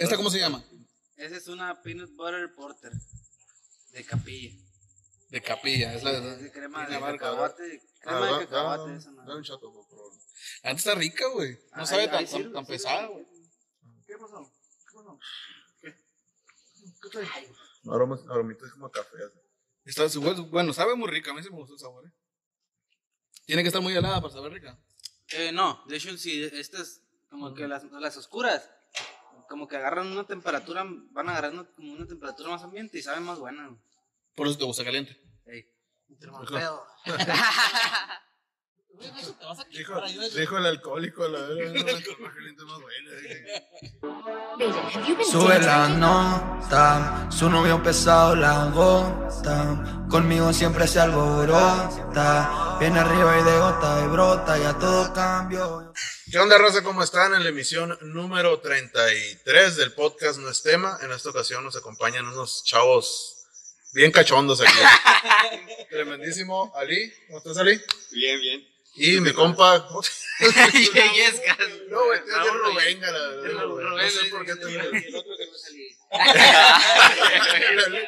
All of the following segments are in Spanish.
¿Esta cómo se llama? Esa es una peanut butter porter de capilla. De capilla, es la Es de... de crema de cacahuate. Ah, Crema de da- cacahuate, da- esa da madre. un chato, por favor. Antes está rica, güey. No sabe ahí tan, sirve, tan, tan sirve. pesada, güey. ¿Qué pasó? ¿Qué pasó? Aromas, aromitas como café. así. Está, su- bueno, sabe muy rica. A mí sí me gustó el sabor, eh. Tiene que estar muy helada para saber rica. Eh, no, de hecho, sí, estas, como que las, las oscuras, como que agarran una temperatura, van agarrando como una temperatura más ambiente y saben más buena. Por eso te gusta caliente. Ey, entre más pedo. Dijo, dijo el alcohólico, la el. Sube la nota, su novio pesado la gota. Conmigo siempre se alborota. Viene arriba y de gota y brota, ya todo cambió. ¿Qué onda, Rosa? ¿Cómo están? En la emisión número 33 del podcast No es tema. En esta ocasión nos acompañan unos chavos bien cachondos aquí. Tremendísimo Ali. ¿Cómo estás, Ali? Bien, bien. Y mi compa. Yescas. No, güey, Es. Rubén, No sé el- por qué te. el- otro que no salí.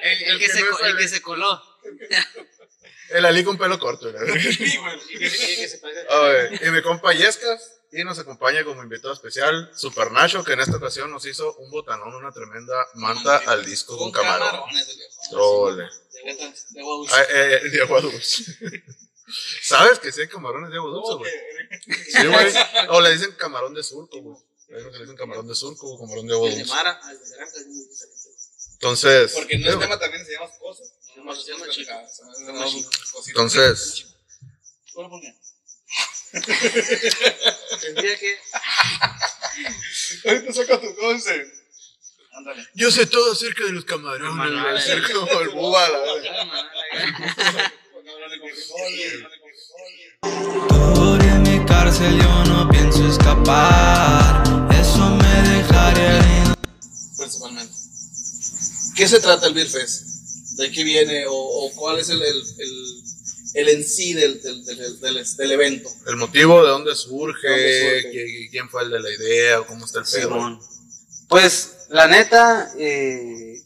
El, que se, coló. El Ali con pelo corto. Y Ah, mi compa Yescas. Y nos acompaña como invitado especial Super Nacho, que en esta ocasión nos hizo un botanón, una tremenda manta al disco con camarón. camarones, el viejo. Ole. De agua dulce. Dulce. ¿Sabes que sí hay camarones de agua dulce, güey? Sí, güey. O le dicen camarón de surco, güey. Hay unos que le dicen camarón de surco o camarón de agua El de dulce. Mara, el de Granja es muy diferente. Entonces. Porque no es tema también se llama cosas. No, se llama chica. Entonces. ¿por qué? Tendría que. Ahorita saca tu conce. Ándale. Yo sé todo acerca de los camarones. Acerca como el en mi cárcel, yo no pienso escapar. Eso me dejaría. Principalmente. ¿Qué se trata el Beer Fest? ¿De qué viene o, o cuál es el, el, el, el en sí del, del, del, del, del evento? El motivo de dónde surge, ¿De dónde surge? qui- quién fue el de la idea, o cómo está el pedo. Pues, la neta, eh,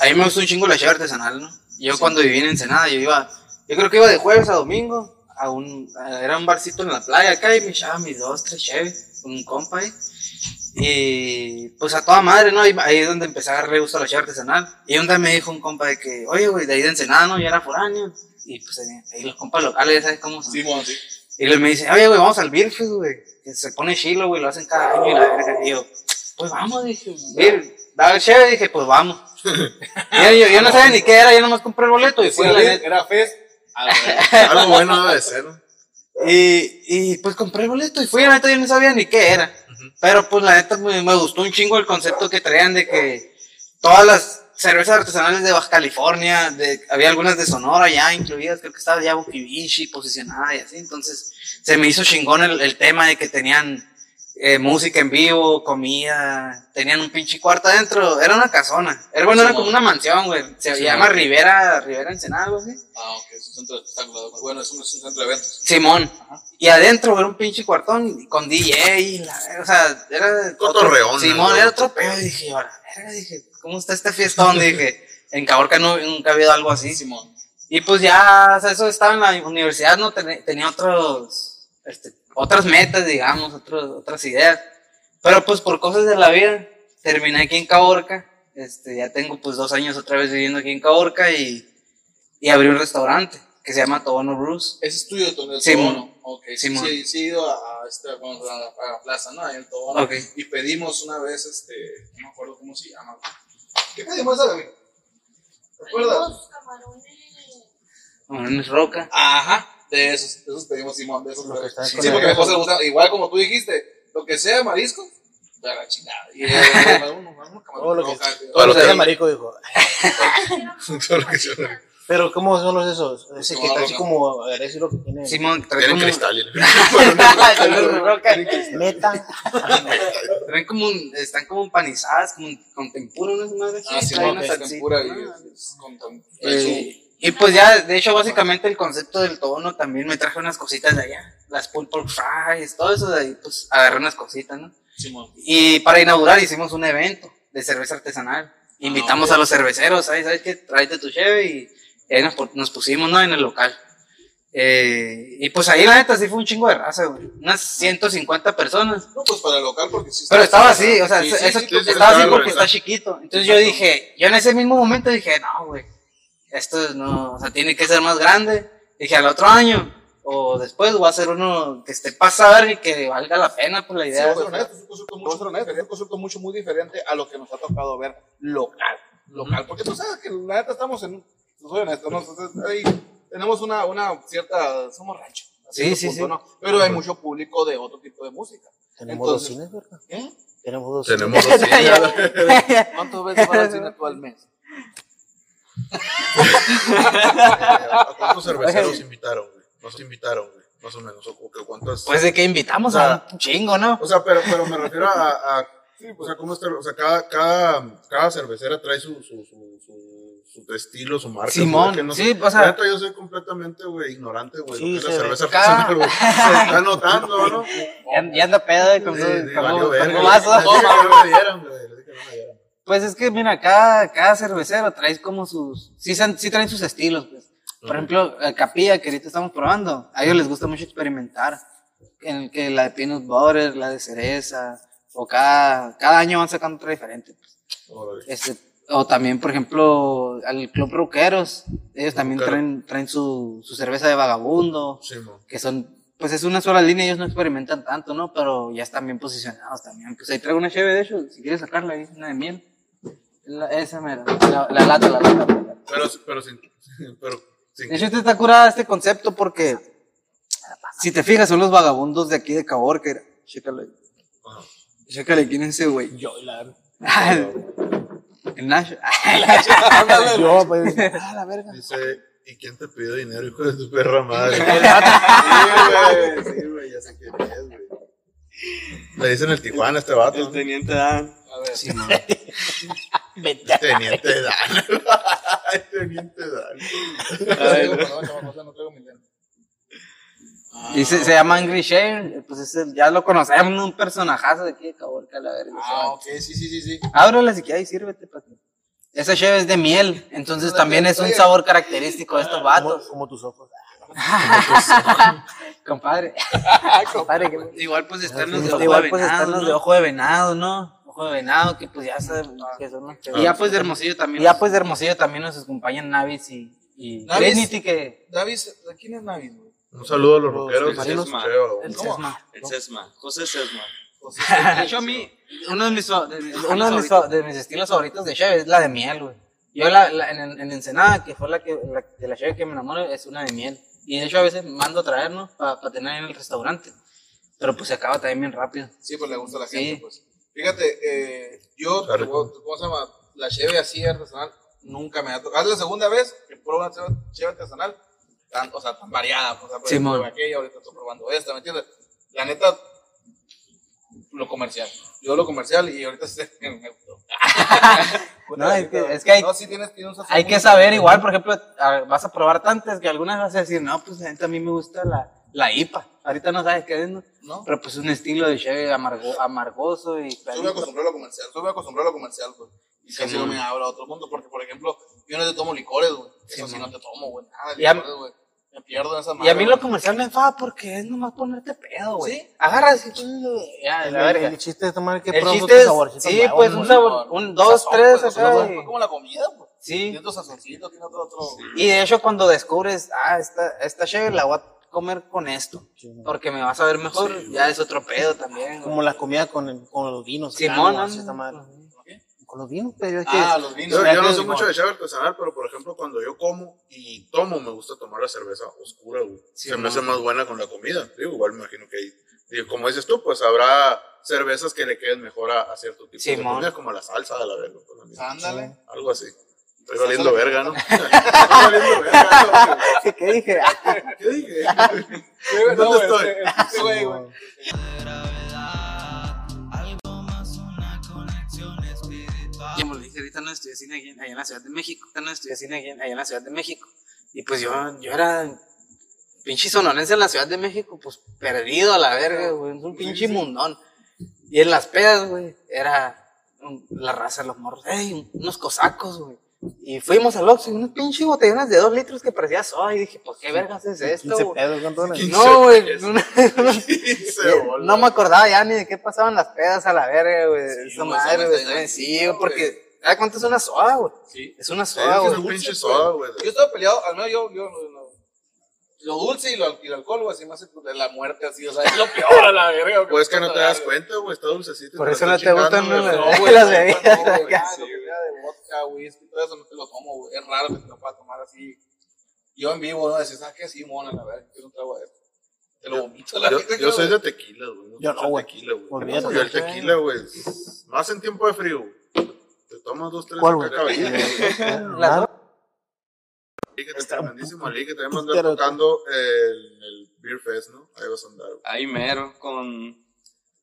a mí me gusta un chingo la cheve artesanal, ¿no? Yo cuando viví en Ensenada, yo iba, yo creo que iba de jueves a domingo, a un, a- era un barcito en la playa acá y me echaba mis dos, tres cheves, con un compa ahí. Y pues a toda madre, ¿no? Ahí, ahí es donde empecé a agarrarle gusto a la cheve artesanal. Y un día me dijo un compa de que, oye, güey, de ahí de Ensenada, ¿no? Yo era foráneo. Y pues ahí los compas locales, ya sabes cómo son. Simón, sí. Y luego me dice, oye, güey, vamos al Beer Fest, güey. Que se pone chilo, güey, lo hacen cada año y la verga. Y yo, pues vamos, dije, Beer, daba el chévere, dije, pues vamos. Y yo, yo, yo no sabía ni qué era, yo nomás compré el boleto y fui la neta. Era Fest. Algo bueno debe de ser. Y, y pues compré el boleto y fui, la neta, yo no sabía ni qué era. Pero pues la neta me, me gustó un chingo el concepto que traían de que todas las cervezas artesanales de Baja California, de, había algunas de Sonora ya incluidas, creo que estaba ya Bukibishi posicionada y así, entonces se me hizo chingón el, el tema de que tenían eh, música en vivo, comida, tenían un pinche cuarto adentro, era una casona, era bueno, era como una mansión, güey, se Sí, llama. Rivera, Rivera Ensenada, algo así. Ah, ok, es un centro de espectáculos. Bueno, es un, es un centro de eventos. Simón. Y adentro era un pinche cuartón con DJ, y la, o sea, era. Cotorreón, Simón, ¿no? era otro pedo. Y dije, ahora, verga, dije, ¿cómo está este fiestón? dije, en Caborca no, nunca ha habido algo así. Simón. Y pues ya, o sea, eso estaba en la universidad, no Ten- tenía otros, este, otras metas, digamos, otros, otras ideas. Pero pues por cosas de la vida, terminé aquí en Caborca. Este, ya tengo pues dos años otra vez viviendo aquí en Caborca y, y abrí un restaurante que se llama Tobono Bruce. Ese es tuyo, el Simón. Tobono. Ok, sí, Simón. sí, sí he ido a, a esta, vamos, a, la, a la plaza, ¿no? Ahí en Tobono. Ok. Y pedimos una vez, este, no me acuerdo cómo se llama. ¿Qué pedimos esa? ¿Te acuerdas? Los camarones. Camarones Roca. Ajá, de esos, de esos pedimos Simón, de esos. Lo que está Sí, con sí, la- porque a mi esposa le gusta, igual como tú dijiste, lo que sea marisco, de la chingada. Y uno- uno Todo lo que- roca, Todo lo que- que sea marico, dijo. Todo lo que sea- Pero, ¿cómo son los esos? Ese que está así como, a ver, eso es lo que tiene. Simón, como, cristal. Traen como un, están como empanizadas, como con tempura, unas madres. Ah, sí, tempura y Ah. es con, Eh, y pues ya, de hecho, básicamente el concepto del tono también me traje unas cositas de allá. Las pulled pork fries, todo eso de ahí, pues agarré unas cositas, ¿no? Simón. Y para inaugurar hicimos un evento de cerveza artesanal. Invitamos ok. a los cerveceros, ¿sabes? ¿Sabes qué? Tráete tu cheve y ahí nos, nos pusimos, ¿no? En el local. Eh, y pues ahí la neta sí fue un chingo de raza, güey. Unas 150 personas. No, pues para el local, porque sí. Pero estaba así, o sea, Sí, sí, eso- sí, estaba así porque está chiquito. Entonces yo dije, yo en ese mismo momento dije, no, güey, esto no, o sea, tiene que ser más grande. Dije, al otro año o después voy a hacer uno que esté pasado y que valga la pena por la Sí, idea. güey. honesto, es un concepto mucho, diferente, es un concepto mucho muy diferente a lo que nos ha tocado ver local. Local, porque tú sabes que la neta estamos en, no soy honesto, ¿no? Entonces, ahí tenemos una, una cierta, somos rancho. Sí, sí, punto, sí. ¿no? Pero hay mucho público de otro tipo de música. Tenemos Entonces- dos cines, ¿verdad? ¿Eh? Tenemos dos Tenemos cines. dos cines. ¿Cuántas veces vas al cine tú al mes? ¿A cuántos cerveceros invitaron, güey? Nos invitaron, güey. Más o menos. ¿O que cuántas? Pues de que invitamos O sea, a un chingo, ¿no? O sea, pero, pero me refiero a, a o sea, ¿cómo está? O sea, cada, cada, cada cervecera trae su, su, su, su, su estilo, su marca. Simón, que no sí, sé. o sea- neta, yo soy completamente, güey, ignorante, güey. Sí, lo que es la cerveza artesanal, güey. Se está notando, ¿no? Ya, ya anda pedo de con Sí, sí, con con vaso. No no me dieran. Pues es que, mira, cada, cada cervecero trae como sus. Sí, sí traen sus estilos, pues. Por ejemplo, el Capilla, que ahorita estamos probando, a ellos les gusta mucho experimentar. En el que la de peanut butter, la de cereza, o cada, cada año van sacando otra diferente. pues. Este, o también, por ejemplo, al Club Roqueros, ellos también traen, traen su, su cerveza de vagabundo, Simón. que son, pues es una sola línea, ellos no experimentan tanto, ¿no? Pero ya están bien posicionados también. Pues ahí traigo una cheve, de hecho, si quieres sacarla ahí, una de miel. La- esa mera, la, la lata, la lata, la lata. Pero, pero sin, pero sin, De hecho, este está curada este concepto porque, si te fijas, son los vagabundos de aquí de Caborca. Chécale. Ajá. Chécale quién es ese güey. Yo, la El Nash. Yo, pues, ah, la verga. Dice, ¿y quién te pidió dinero, hijo de tu perra madre? sí, güey, sí, güey, ya sé quién es, güey. Le dicen el Tijuana a este vato. ¿no? teniente Dan. A ver, Sí, man. Teniente Dan. Teniente Dan. No traigo mi lente. Y se, se llama Angry Share, pues es el- ya lo conocemos, ¿no? un personajazo de aquí de Caborca, la verga. Ah, ok, sí, sí, sí, sí. Ábrela si quieres y sírvete para que. Esa cheve es de miel, entonces también es un sabor característico de estos Como, vatos. como tus ojos. Compadre. Igual pues están los de ojo Igual, de pues, venado, están los ¿no? de ojo de venado, ¿no? Ojo de venado, que pues ya saben que son los que- Y ya pues de Hermosillo también. Y ya pues de Hermosillo también nos acompañan Navis y, y Navis. Trinity que... Davis, ¿quién es Navis, güey? Un saludo a los rockeros. marinos. Sí, cheo. el ¿Cómo? Sesma. El Sesma, José Sesma. De hecho a mí, uno de mis, de mis, uno de mis, fa- de mis estilos favoritos de cheve es la de miel, güey. Yo la, la- en, en Ensenada, que fue la que, la, de la cheve que me enamoro, es una de miel. Y de hecho a veces mando a traer, ¿no? Para tener en el restaurante. Pero pues se acaba también bien rápido. Sí, pues le gusta a la Sí. gente, pues. Fíjate, eh, yo. ¿cómo se llama? La cheve así artesanal nunca me ha tocado. Es la segunda vez que pruebo una cheve, artesanal, tan, o sea, tan variada. pues, O sea, probé aquella, ahorita estoy probando esta, ¿me entiendes? La neta, lo comercial. Yo lo comercial y ahorita sí me gustó. No, es que- es que hay- No, sí tienes, tienes un sazón Hay que saber igual, por ejemplo, vas a probar tantas que algunas vas a decir, no, pues la neta a mí me gusta la, la IPA. Ahorita no sabes qué es, ¿no? ¿No? Pero pues un estilo de cheve amargo, amargoso y Yo me acostumbré a lo comercial, yo me acostumbré a lo comercial, pues. Y casi no me habla a otro mundo, porque, por ejemplo, yo no te tomo licores, güey. Eso sí, no te tomo, güey. Nada de Y a- licores, güey. Me pierdo en esa Y a mí madre, lo güey. comercial me enfada porque es nomás ponerte pedo, güey. ¿Sí? Agarras y tú, ya, El, la verga. el chiste es tomar que El pruebas chiste otros es, saborcitos sí, nuevos, pues un sabor, un, dos, Sazón, tres, pues, acá, pues, como la comida, pues. Sí. Tiene otro sazoncito, tiene otro, otro. Y de hecho cuando descubres, ah, esta, esta cheve la voy a comer con esto, porque me vas a ver mejor, ya es otro pedo también. güey. Como la comida con, el- con los vinos. Simón. Con los vinos, pero es que. Ah, los vinos. Yo, yo no soy mucho de cheve artesanal, pero por ejemplo, cuando yo como y tomo, me gusta tomar la cerveza oscura, güey. Se me hace más buena con la comida. Digo, igual me imagino que hay, digo, como dices tú, pues habrá cervezas que le queden mejor a, a cierto tipo de comida, como la salsa de la verga. pues. Ándale. Algo así. Estoy valiendo verga, ¿no? Estoy valiendo verga. ¿no? ¿Qué dije? ¿Qué dije? No, ¿Dónde güey, estoy? este- este güey, güey. Como le dije, ahorita no estudié cine aquí, allá en la Ciudad de México. Ahorita no estudié cine aquí, allá en la Ciudad de México. Y pues yo, yo era pinche sonorense en la Ciudad de México, pues perdido a la verga, güey. Es un pinche mundón. Y en las pedas, güey, era la raza de los morros. ¡Ey! Unos cosacos, güey. Y fuimos al Oxxo y unas pinche botellonas de dos litros que parecía soda. Y dije, ¿por qué vergas es esto, 15 güey? pedos, ¿cuánto? No, güey. una- bola. no me acordaba ya ni de qué pasaban las pedas a la verga, güey. Esa güey, madre, esa güey. Sí, porque. ¿Sabes cuánto es una soda, güey? Sí. Es una Sí, soda, es güey. un pinche soda, güey. Yo estaba peleado, al menos yo, yo, lo, dulce y, lo, y el alcohol, güey, así me hace de la muerte, así, o sea, es lo peor a la verga. Pues que no te das cuenta, güey, está dulcecito. Por eso no te gustan chingando, las- güey. No, güey, las no, bebidas vodka, whisky, todo eso no te lo tomo, güey. Es raro que te lo puedas tomar así. Yo en vivo, ¿no? Decís, ¿sabes qué? Sí, mona, la verdad, quiero un trago de esto. Te lo vomito la Yo, yo soy de tequila, güey. Yo no, güey. Tequila, güey. Olvídate. Y el tequila, güey. Más en tiempo de frío. Te tomas dos, tres ¿Cuál, acá, güey? caballito. Las- Ligue, tremendísimo ligue. También vas a Pero- andar tocando el, el Beer Fest, ¿no? Ahí vas a andar. güey. Ahí mero, con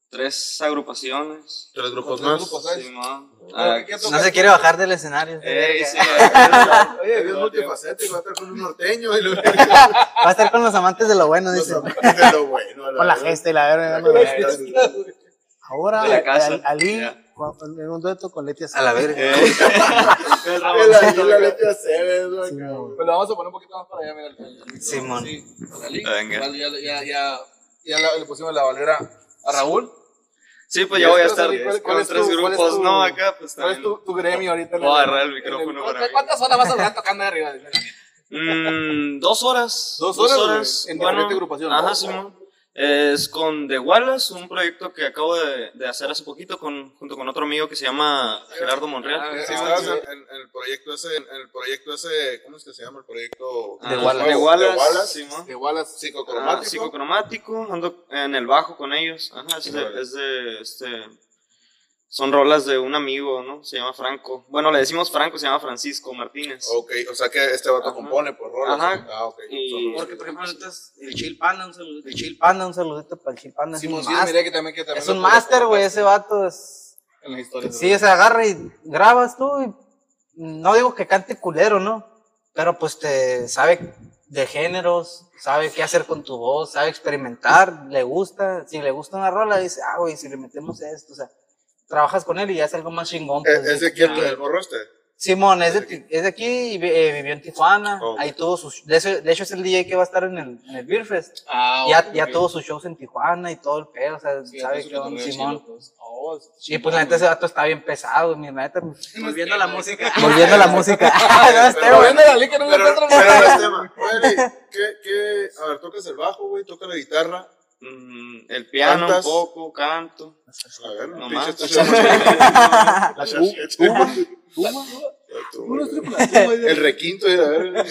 tres agrupaciones. Tres grupos Tres más. grupos. Sí. Oye, Ah, ¿qué No se quiere bajar del escenario. verga. sí, Oye, es multifacético, va a estar con un norteño y lo Va a estar con los amantes de lo bueno, dice. Los amantes de lo bueno. a Con la gesta y la verga. ¿no? Ahora, De la casa. al- Ali, en un dueto con Leti A la verga. el la- Ramoncito, la leche Aceves, güey. Pues lo vamos a poner un poquito más para allá, mira. Simón. Sí, salí. Venga. Ya, ya, ya, ya la- le pusimos la valera a Raúl. Sí, pues ya voy a ¿Cuál- estar cuál- con es tres tu- grupos, tu- ¿no? Acá, pues ¿Cuál es tu, tu gremio ahorita? Voy a agarrar el micrófono para ¿Cuántas- mí. ¿Cuántas horas vas a durar tocando arriba? Mm, dos horas. Dos horas, güey, en diferente agrupación. Ajá. Simón. Es con The Wallace, un proyecto que acabo de, de hacer hace poquito con, junto con otro amigo que se llama Gerardo Monreal. Ah, Sí, sí, estabas sí. en, en- en el proyecto ese, en el proyecto ese, ¿cómo es que se llama el proyecto? Ah, The Wallace. The Wallace, The Wallace. Simón. De Wallace. Ah, Psicocromático. psicocromático, ando en el bajo con ellos. Ajá, es de, es de, este, son rolas de un amigo, ¿no? Se llama Franco. Bueno, le decimos Franco, se llama Francisco Martínez. Ok, o sea que este vato Ajá. compone por rolas. Ajá. Ah, ok. Y- Porque, por ejemplo, ahorita es el Chill Panda, un saludito. El Chill Panda, un saludito para el Chill Panda. Es Simón, un sí, máster. miré que también que también Es un máster, güey. Ese vato es. En las historias. Sí, o sea, agarra y grabas tú y no digo que cante culero, ¿no? Pero pues te sabe de géneros, sabe qué hacer con tu voz, sabe experimentar, le gusta, si le gusta una rola, dice, ah, güey, si le metemos esto, o sea, trabajas con él y ya es algo más chingón. ¿Es, pues, es de de- el morro este? Simón, es de, es de aquí y eh, vivió en Tijuana, Ok. ahí tuvo sus, de, hecho, de hecho es el DJ que va a estar en el, en el Beer Fest. Ah, ya, ok, ya tuvo sus shows en Tijuana y todo el pedo, o sea, Sí, sabe entonces qué un onda, Simón. pues. Oh, es Y pues la neta ese vato está bien pesado, mi neta. Volviendo a la música. Volviendo a la música. no, este, Pero- güey. Volviendo a la liga, no le Pero, encuentro pero no nada. es tema. Oye, ¿qué, qué? A ver, tocas el bajo, güey, toca la guitarra. Mm, el piano ¿Cantas? un poco, canto. A ver, No más. El requinto, a ver. La-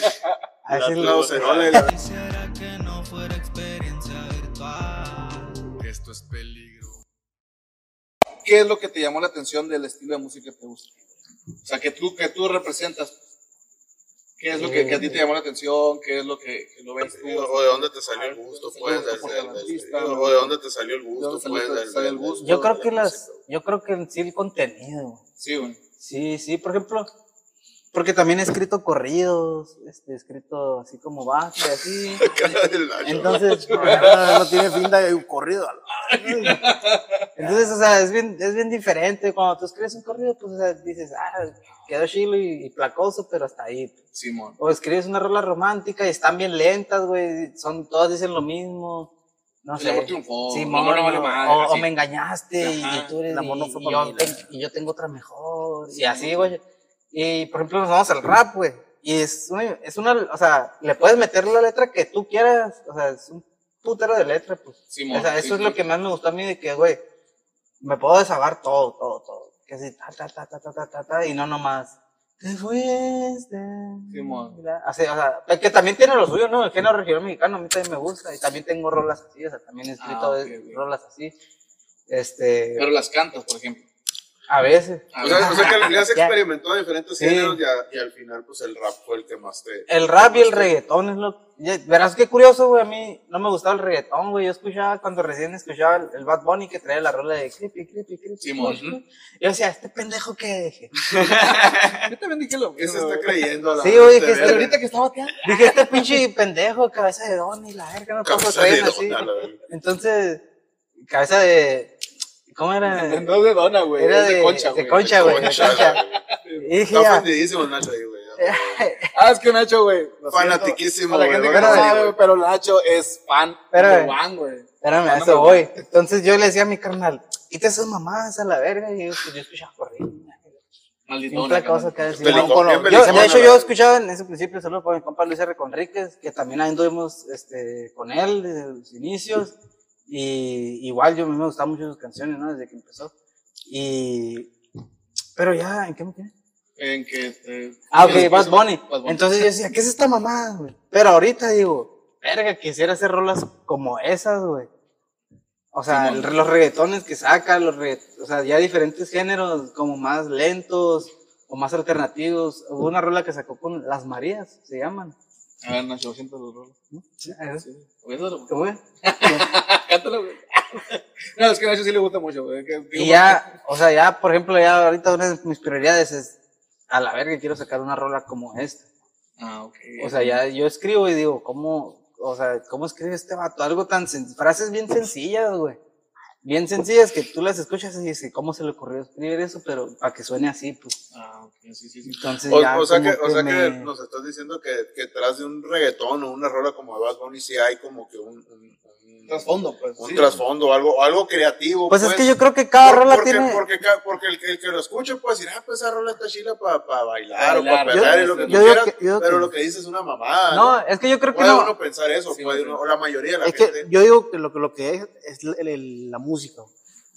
Quisiera que no fuera experiencia virtual. Esto es peligro. ¿Qué es lo que te llamó la atención del estilo de música que te gusta? O sea, que tú, que tú representas. ¿Qué es lo que, que a ti te llamó la atención? ¿Qué es lo que, que lo ves tú? O de dónde te salió el gusto, pues. O de dónde te salió el ¿De gusto, pues. del- salió el del- gusto? Yo creo que las, yo creo que en sí el contenido. Sí, güey. Sí, sí, por ejemplo, porque también he escrito corridos, este, he escrito así como bajo y así. Entonces, Ah, no tiene finta de un corrido. entonces, o sea, es bien, es bien diferente. Cuando tú escribes un corrido, pues, o sea, dices, ah, quedó chilo y, y placoso, pero hasta ahí. Simón. O escribes una rola romántica y están bien lentas, güey, son, todas dicen lo mismo. No El sé. amor triunfó, Sí, amor no vale madre, o, o me engañaste y, Ajá. y tú eres El amor no y- fue y yo, ten- y yo tengo otra mejor. y así, güey. Y por ejemplo, nos vamos al rap, güey. Y es una, es una, o sea, le puedes meter la letra que tú quieras. O sea, es un putero de letra, pues. Simón, o sea, sí, eso es sí. lo que más me gustó a mí de que, güey, me puedo desahogar todo, todo, todo. Que así, ta, ta, ta, ta, ta, ta, ta, ta, y no nomás. Te fuiste. Así, o sea, que también tiene lo suyo, ¿no? El género regional mexicano a mí también me gusta. Y también tengo rolas así, o sea, también he escrito Ah, rolas así. Este, Pero las cantas, por ejemplo. A veces. O sea, o sea que le has experimentado diferentes Sí. géneros y, a- y al final, pues el rap fue el que más te. El rap y el te- reggaetón es lo. ya- Verás qué curioso, güey. A mí no me gustaba el reggaetón, güey. Yo escuchaba cuando recién escuchaba el, el Bad Bunny que traía la rola de creepy, creepy, creepy. Simón. creepy. Yo decía, este pendejo que deje. Yo también dije lo ¿Qué se mismo, está güey. creyendo? a la Sí, oye, que este- Ahorita que estaba acá. Dije, este pinche pendejo, cabeza de don y la verga, no puedo traer así. Entonces, cabeza de. ¿Cómo era? No de dona, güey. Era de, de concha, güey. de concha, güey. de Concha. Y dije, Está ofendidísimo Nacho ahí, güey. Ah, es que Nacho, güey. Fanatiquísimo, güey, gente que no bueno, sabe, sí, güey, pero Nacho es fan Pero, number güey. espérame, a eso voy. Entonces yo le decía a mi carnal, quita esas mamadas a la verga. Y yo, pues, yo escuchaba corrido. Simple cosa que decir. De hecho, yo escuchaba en ese principio, saludos para mi compa Luis R. Conríquez, que también anduvimos este, con él desde los inicios. Y igual yo a mí me gustaban mucho sus canciones, ¿no? Desde que empezó. Y. Pero ya, ¿en qué me quedé? En que. eh, Ah, ok, ¿qué Bad? Bunny. Bad Bunny. Entonces yo decía, ¿qué es esta mamada, güey? Pero ahorita digo, verga, quisiera hacer rolas como esas, güey. O sea, el- los reggaetones que saca, los regga- o sea, ya diferentes géneros, como más lentos o más alternativos. Hubo una rola que sacó con Las Marías, se llaman. A ver, Nacho, siento los rolos. ¿Cómo fue? Cántalo, güey. No, es que a Nacho sí le gusta mucho, güey. Y ya, o sea, ya, por ejemplo, ya ahorita una de mis prioridades es, a la verga, quiero sacar una rola como esta. Ah, ok. O sea, ya yo escribo y digo, ¿cómo, o sea, cómo escribe este vato? Algo tan, frases bien sencillas, güey. Bien sencillas que tú las escuchas y dices, ¿cómo se le ocurrió escribir eso? Pero para que suene así, pues. Ah, ok, sí, sí, sí. Entonces O, ya o sea, como que, o sea que me- nos estás diciendo que, que tras de un reggaetón o una rola como de Bad Bunny sí hay como que un, un, Trasfondo, pues. un sí. trasfondo, algo, algo creativo. Pues es que yo creo que cada Por- rola porque, tiene... Porque, porque el, que- el que lo escuche puede decir, ah, pues esa rola está chila para bailar o Bailar, para perrear yo- y lo que yo tú digo quieras, que- pero que- lo que dices es una mamada. No, es que yo creo que Puede no. uno pensar eso, Sí, puede sí. uno- o la mayoría de la Es gente. que yo digo que lo, que lo que es es el- el- la música.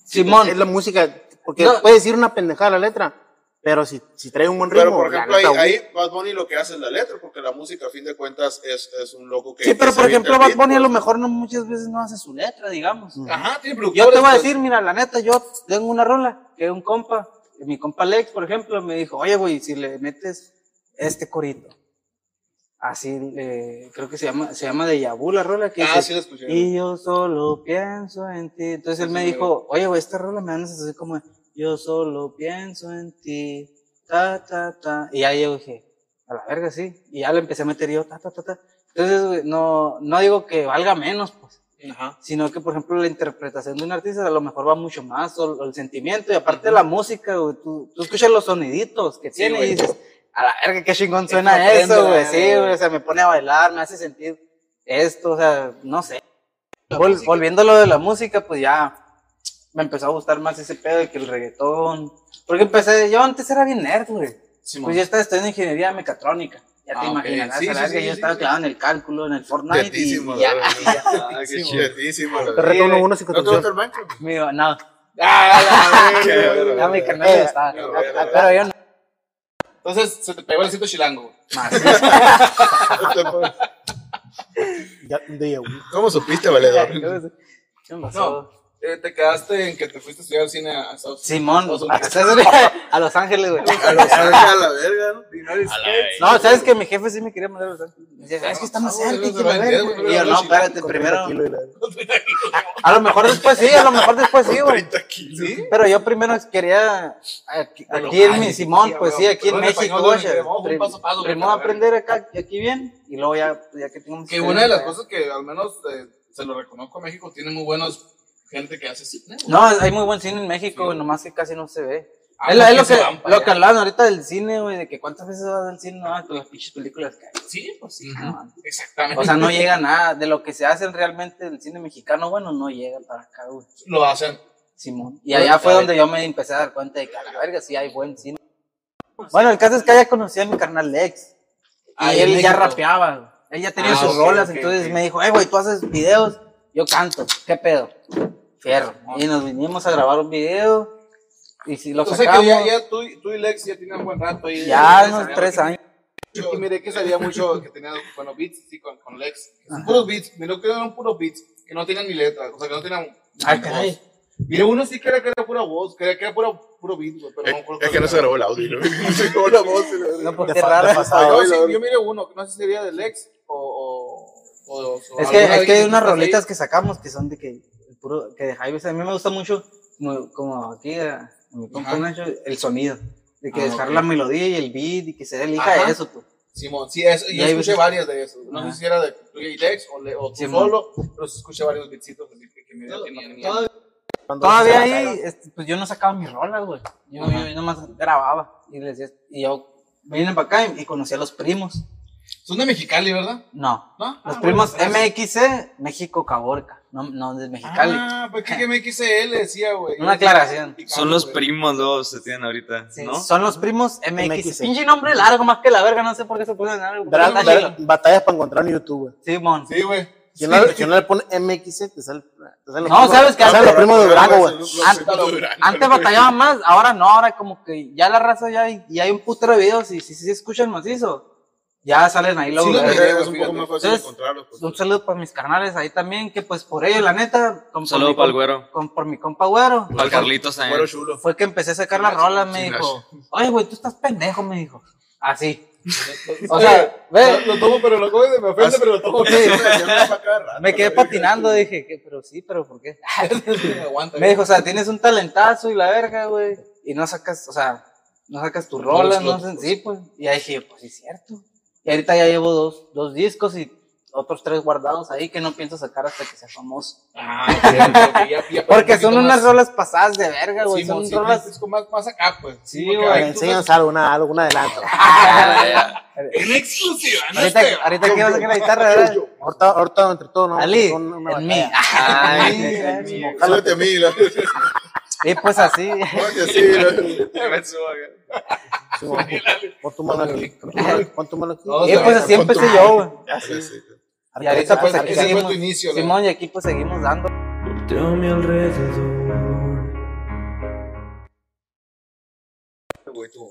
Simón. Es la música, porque No. puede decir una pendejada la letra, pero si, si trae un buen ritmo. Pero por ejemplo, ahí, ahí Bad Bunny lo que hace es la letra, porque la música a fin de cuentas es, es un loco que... Sí, pero por ejemplo, Bad Bunny a lo pues. mejor no muchas veces no hace su letra, digamos. Ajá, tiene Yo te voy a pues. decir, mira, la neta, yo tengo una rola que un compa, mi compa Lex, por ejemplo, me dijo, oye, güey, si le metes este corito, así, eh, creo que se llama, se llama de Yabu la rola, que Ah, dice, sí la escuché. y yo solo pienso en ti. Entonces él me Sí, dijo, oye, güey, esta rola me andas así como, yo solo pienso en ti, ta, ta, ta. Y ahí yo dije, a la verga, sí. Y ya le empecé a meter yo, ta, ta, ta, ta. Entonces, güey, no, no digo que valga menos, pues Ajá. sino que por ejemplo la interpretación de un artista a lo mejor va mucho más, o, o el sentimiento, y aparte la música, güey, tú, tú escuchas los soniditos que tiene güey. y dices, a la verga, qué chingón suena aprende, eso, güey, ¿verdad, sí, güey? o sea, me pone a bailar, me hace sentir esto, o sea, no sé. Vol- volviendo a lo de la música, pues ya me empezó a gustar más ese pedo de que el reggaetón, porque empecé, yo antes era bien nerd, güey, Simón. pues yo estaba estudiando ingeniería mecatrónica. Ya te Ah, ok. imaginarás, Sí, la sí, verga, sí, yo sí, estaba sí. clavado en el cálculo, en el Fortnite. Tetísimo, y ya, la y ya. Ah, qué chetísimo, la Te verdad. reto uno, uno ¿No te gusta el Minecraft? Mío, no. Ah, la verga, verga. güey. Ya mi carnal Eh, está. no, verga. Pero yo no. Entonces se te pegó el cinto chilango. de- ¿Cómo supiste, valedor? ¿Qué me pasó? No, eh, te quedaste en que te fuiste a estudiar cine a Estados Simón, Estados a, Unidos. a Los Ángeles, güey. A Los Ángeles, a la verga, ¿no? No, sabes que mi jefe sí me quería mandar a Los Ángeles. Me decía, es que está más cerca. güey, y que la no, verga". no, no, Y yo, no, espérate, primero. 30 kilos y la- A lo mejor después sí, a lo mejor después sí, güey. 30 kilos. ¿Sí? Pero yo primero quería aquí, en mi Simón, pues sí, aquí en México, español, güey. Primero aprender acá, aquí bien, y luego ya, ya que tengo Que una de las cosas que al menos eh, se lo reconozco a México, tiene muy buenos gente que hace cine. güey. No, hay muy buen cine en México, güey, nomás que casi no se ve. Ah, es, lo que, lo que hablaban ahorita del cine, güey, de que cuántas veces vas al cine, no, con las pinches películas que hay. Sí, pues sí. No, Exactamente. O sea, no llega nada. De lo que se hace realmente el cine mexicano, bueno, no llega para acá, güey. Lo hacen. Simón. Y allá fue donde yo me empecé a dar cuenta de que a la verga sí hay buen cine. Bueno, el caso es que allá conocí a mi carnal Lex. Y Ah, en él ya rapeaba, güey. Él ya tenía Ah, sus ok, rolas, entonces me dijo, eh, güey, tú haces videos, yo canto. ¿Qué pedo? Fierro. Y nos vinimos a grabar un video. Y si lo O sea que sacamos, ya, ya tú, y- tú y Lex ya tienen un buen rato ahí. ya unos tres que- años. Y miré que salía mucho, que tenía, bueno, beats, sí, con, con Lex. Son puros beats. Miré que eran puros beats, que no tenían ni letra, o sea, que no tenían. Ay, voz. caray. Miré uno sí que era, que era pura voz, que era, que era pura, puro beat, pero no acuerdo Es que no se grabó el audio, ¿no? Se grabó la voz. No, porque es raro. No, sí, yo miré uno, que no sé si sería de Lex o. o, o- o Es que, es que hay unas rolitas que sacamos que son de que, puro, que de Jaime, a mí me gusta mucho, como, como aquí, a, a mi compa. Nacho, el sonido. De que Ah, dejar ok. la melodía y el beat y que se elija Ajá. eso, tú. Simón, sí, eso, Y yo ahí escuché ves- varias de eso. No Ajá. sé si era de Lex o, le- o tú Simón. solo, pero sí escuché varios beatsitos así que, que me tenían. Cuando Todavía se ahí, este, pues yo no sacaba mis rolas, güey. Yo, yo, yo nomás grababa. Y, les decía- y yo vine para acá y, y conocí a los primos. Son de Mexicali, ¿verdad? No. ¿No? Los Ah, primos bueno, MXC, México Caborca. No, no de Mexicali. Ah, pues que me quise él, decía, güey. Una aclaración. Son los primos los que tienen ahorita, Sí, ¿no? Son los primos. MXC. Pinche nombre largo más que la verga, no sé por qué se bra- chilo. batallas para encontrar en YouTube, güey. Simón. Sí, güey. Si no, le pone MXC, te sale. Te sale No, ¿sabes salen los primos de Durango, güey. An- Antes batallaban más, ahora no, ahora como que ya la raza ya hay, ya hay un putero de videos y si se escuchan macizo, ya salen ahí luego. Sí, los videos, un poco más fácil Entonces, encontrarlos. pues. un saludo para mis carnales ahí también, que pues por ello, la neta, con, Un saludo para el güero. con- por mi compa güero, Para el Carlitos Güero también. chulo. fue que empecé a sacar las rolas, me dijo, oye, güey, tú estás pendejo, me dijo. Así. O sea, ve, Lo, lo tomo, pero lo coge, me ofende, pero lo tomo. me quedé patinando, dije, ¿qué? pero sí, pero ¿por qué? Me dijo, o sea, tienes un talentazo y la verga, güey. Y no sacas, o sea, no sacas tu rola, no sé, sí, pues. Y ahí dije, pues sí, es cierto. Y ahorita ya llevo dos, dos discos y otros tres guardados ahí que no pienso sacar hasta que sea famoso. Ah, ok, ok, ya- ya- Porque un son unas más- rolas pasadas de verga, güey. Sí, son sí, rolas. es como más, más acá, pues. Sí, güey, Enséñanos algo, una, algo, un adelanto. En exclusiva, ¿no? Ahorita, Este, ahorita quiero sacar la guitarra, ¿verdad? Ahorita, ahorita entre todos, ¿no? Ali, Una- una en mí. Ay, en mí. Jálate a mí. la- Y pues así. Jálate así. la- Sí, Pon pon tu mano aquí. Pon tu mano aquí. No, Y pues así empecé yo. Y ahorita pues aquí seguimos. Simón, y aquí pues seguimos dando. Volteo a mi alrededor. Güey, tú.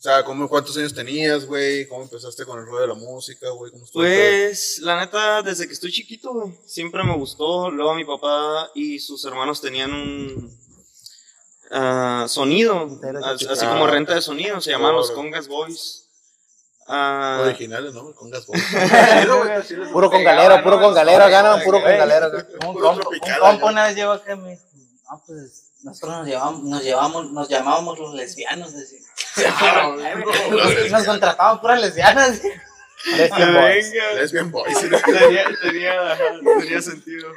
O sea, ¿cómo, ¿cuántos años tenías, güey? ¿Cómo empezaste con el rollo de la música, güey? ¿Cómo estuvo? Pues, la neta, desde que estoy chiquito, güey, siempre me gustó. Luego mi papá y sus hermanos tenían un ah, sonido, as- así como renta de sonido, se llamaban los. Congas Boys. Ah, Originales, ¿no? Con gas Puro con galero, puro con galero, ganan puro con galero. Un compa, una vez llegó acá y me no, pues nosotros nos llevamos, nos llevamos, nos llamábamos los lesbianos, decía. nos contrataban puras lesbianas. Lesbian Boys. Lesbian Boys. Tenía, tenía, tenía sentido.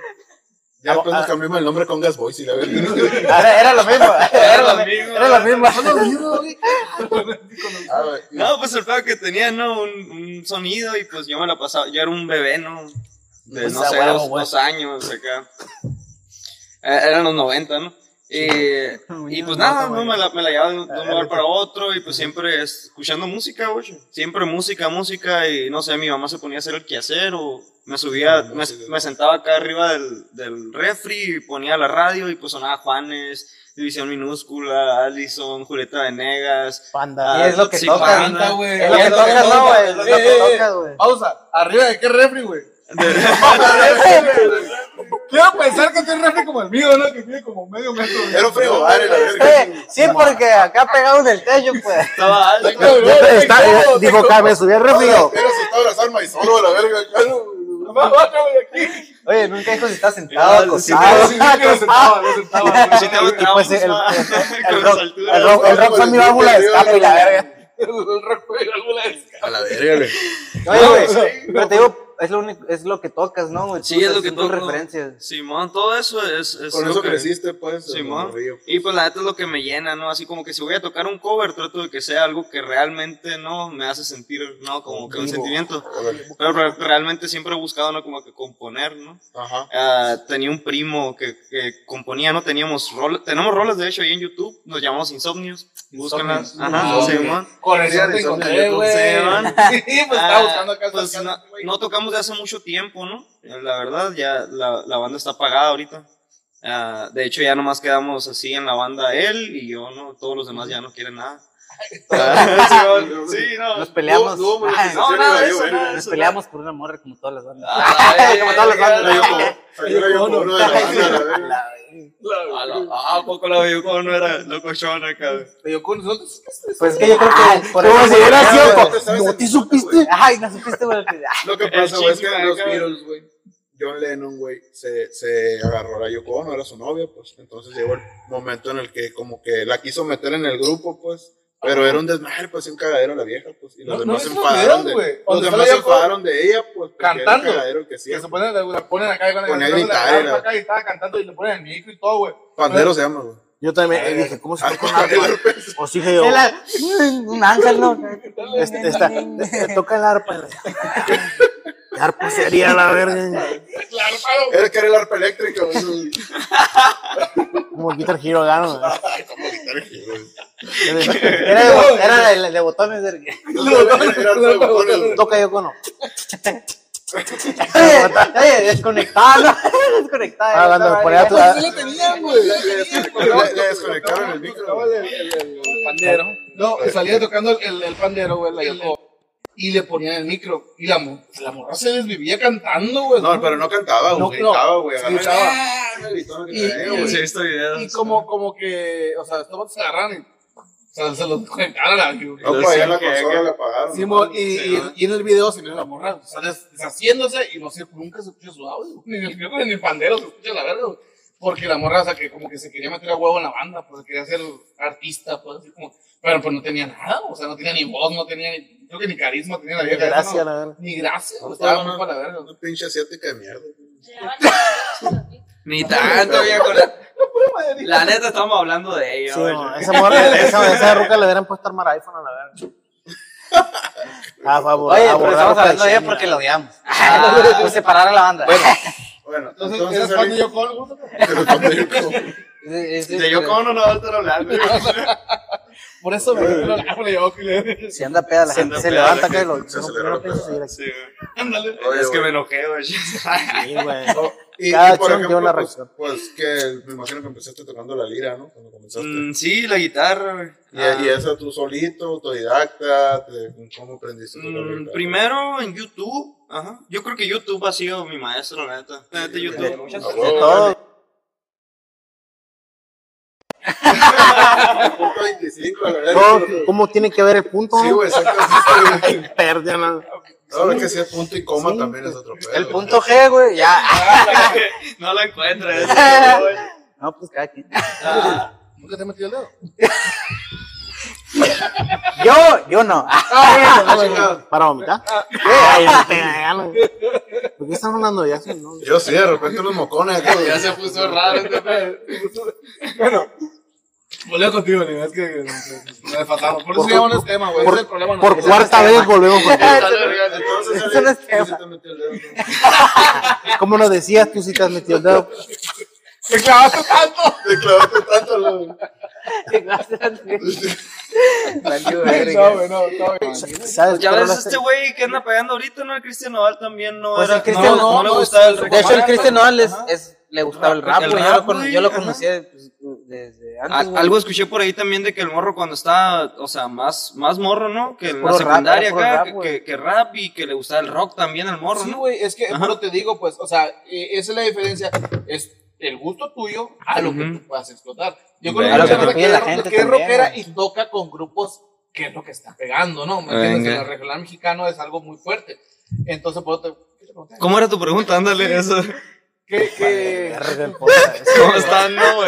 Ya después nos cambiamos el nombre con Gas Boys y la verdad. Era, era lo mismo, era lo mismo, era lo mismo. Ah, güey. No, pues el pedo que tenía, ¿no? Un, un sonido y pues yo me la pasaba, yo era un bebé, ¿no? De, Pues, no sé, dos, dos años acá. Eh, eran los 90, ¿no? Y, y pues nada, ¿no? Me la, me la llevaba de un, de un lugar para otro y pues siempre escuchando música, güey. Siempre música, música y no sé, mi mamá se ponía a hacer el quehacer o me subía, me, me sentaba acá arriba del, del refri y ponía la radio y pues sonaba Juanes, División Minúscula, Allison, Julieta Venegas. Panda. Y es lo que Sí, toca, panda, güey. Es lo que toca, no, güey, es lo que Eh, eh, toca, güey. Pausa. ¿Arriba de qué refri, güey? Quiero pensar que este refri como el mío, ¿no? Que tiene como medio metro. güey. Era un frigobar, la verga. Sí, sí, porque acá pegado en el techo, pues. Estaba alto. Está- está- eh, Dijo que me subí al refri. Era si estaba abrazando y solo, la verga. claro. Más baja, güey, aquí. Oye, nunca dijo si está sentado, Sí, acostado. Sí, pues el, el, rock, rock, rock fue mi válvula de escape y la verga. El refri, alguna vez. A la verga, güey. Oye, güey, pero te digo, es lo único, es lo que tocas, ¿no? Sí, Tú, es lo que toco. referencias. Simón, todo eso es. es lo eso que- creciste, pues. Simón. morrillo. Y pues la neta es lo que me llena, ¿no? Así como que si voy a tocar un cover, trato de que sea algo que realmente, ¿no? Me hace sentir, ¿no? Como que un sentimiento. Pero re- realmente siempre he buscado, ¿no? Como que componer, ¿no? Ajá. Ah, tenía un primo que, que componía, ¿no? Teníamos roles, tenemos roles de hecho ahí en YouTube, nos llamamos Insomnios. Búscanlas. Ajá. Simón. Con el te encontré, güey. Sí, pues estaba Ah, buscando acá. pues no tocamos de hace mucho tiempo, ¿no? La verdad, ya la, la banda está apagada ahorita. Ah, de hecho, ya nomás quedamos así en la banda él y yo, ¿no? Todos los demás ya no quieren nada. Ah, sí, no. Nos peleamos. No, no, Ay, No, nada de eso, nada de Nos eso. peleamos por una morra como todas las bandas. Ay, Como todas las bandas. Yo como- uno de la. Ah, ah, ¿a poco la veo como no era locochona acá? nosotros. Pues es que yo creo que por Como eso si hubiera se- sido. ¿Te sabes ¿No te supiste? Ay, no supiste, güey. Lo que pasa, güey, es que en los. Beatles, güey, John Lennon, güey, se, se agarró a la Yoko Ono, era su novia, pues. Entonces llegó el momento en el que como que la quiso meter en el grupo, pues, Pero era un desmadre, pues, y un cagadero la vieja, pues. Y los No, no demás se enfadaron de, güey. los demás se enfadaron de ella, pues, era Cantando. el cagadero que Que hacía. se ponen, la ponen acá con Ponía la guitarra. guitarra acá y estaba cantando y le ponen el micro y todo, güey. Pandero se llama, güey. Yo también eh, dije, ¿cómo se toca un arpa? O sí, dije yo, Un ángel, ¿no? este, esta, eh, toca el arpa. El arpa sería la verga. Era que era el arpa eléctrica. Como el Guitar Hero gano. Ay, como guitarra, güey. Era de, era de, de botones. de- Era de botones. Toca yo con. Oye, oye, desconectada, ¿no? Desconectada. Ah, sí lo tenían, güey. Le, le desconectaron el micro. El, pandero. No, salía tocando el, pandero, güey. Y le ponían el micro. Y la, la morra se desvivía cantando, güey. No, pero no cantaba, No, güey. Gritaba, güey. agarraba- gritaba. Y- y- güey. Sí, he visto videos. Y como, como que, o sea, estos se agarran y, o sea, se los desconectaron a la No, pues la consola la apagaron. Sí, mo- y, y, y en el video se ve la morra o sea, des- deshaciéndose y no sé, nunca se escucha su audio, ni el micro ni el pandero se escucha la verga, güey. Porque la morra, o sea, que como que se quería meter a huevo en la banda, pues quería ser artista, pues así como, pero pues no tenía nada, o sea, no tenía ni voz, no tenía ni, creo que ni carisma tenía la vieja. esa, Gracias, ¿no? la verdad. Ni gracia, No, estaba muy para verga. Una pinche asiática de mierda. Ni tanto, viejo. La neta, estamos hablando de ella. Sí, no, esa morra, esa, esa ruca le hubieran puesto armar iPhone a la verga. Ah, a abor- Oye, a pero abordar estamos la hablando de ella porque lo odiamos. Ah, pues separar a la banda. Bueno, Entonces, entonces, ¿eres fan de Yoko Ono? pero Es- es- De yo, ¿cómo no nos va a estar hablando? Por eso me y le- Si anda peda, la gente se levanta acá y lo. se no- acelera no. Sí, güey. Ándale. Es que güey. me enojé, güey. Sí, güey. Y, Cada y por acción tiene una ejemplo, pues, reacción. pues que me imagino que empezaste tocando la lira, ¿no? Cuando comenzaste. Mm, sí, la guitarra, güey. Y, Ah. y eso tú solito, autodidacta, te- ¿cómo aprendiste la Mm, guitarra? primero en YouTube. Ajá. Yo creo que YouTube ha sido mi maestro, la neta. La neta, De YouTube. de De todo. Punto 25, la verdad. todo, ¿Cómo tiene que ver el punto? Sí, güey, exacto. sí, güey. Perdia, no. No, es que si es punto y coma Sí, también es otro pedo. El güey. punto G, güey, ya. no esa, güey. No, pues cada quien. ¿Nunca te has metido el dedo? Yo, yo no. Para vomitar. No te gano. ¿Por qué están hablando? No. Yo sí, de repente los mocones. Ya se puso raro este pedo. Bueno, volvemos contigo, Lina, es que me desfasamos. Por eso este tema, güey. Por, es el problema. por ¿no? cuarta vez volvemos contigo. Entonces, Eso no es tema. te metió el dedo, ¿no? ¿Cómo nos decías tú si te has metido el dedo? ¡Te clavaste tanto! Te clavaste tanto, no, no, güey. ¿Sabes Ya ves este güey que anda pegando ahorita, ¿no? El Cristian Nodal también no Pues era. no, no, no le gustaba el. De hecho, el Cristian Nodal es- le gustaba el rap, El güey. Yo, rap, lo yo lo conocía pues, desde antes. güey. algo escuché por ahí también de que el morro cuando estaba, o sea, más, más morro, ¿no? Que en la rap, secundaria puro acá, rap, que, que, que rap y que le gustaba el rock también al morro, Sí, ¿no? güey, es que lo te digo, pues, o sea, eh, esa es la diferencia. Es el gusto tuyo a lo que Ujú. tú puedas explotar. Yo mucha que raza pide la gente que es rockera güey. y toca con grupos que es lo que está pegando, ¿no? ¿Me. Que el regional mexicano es algo muy fuerte. Entonces, por eso te. ¿Cómo era tu pregunta? Ándale, eso. ¿Qué, qué. ¿Cómo están, no, güey?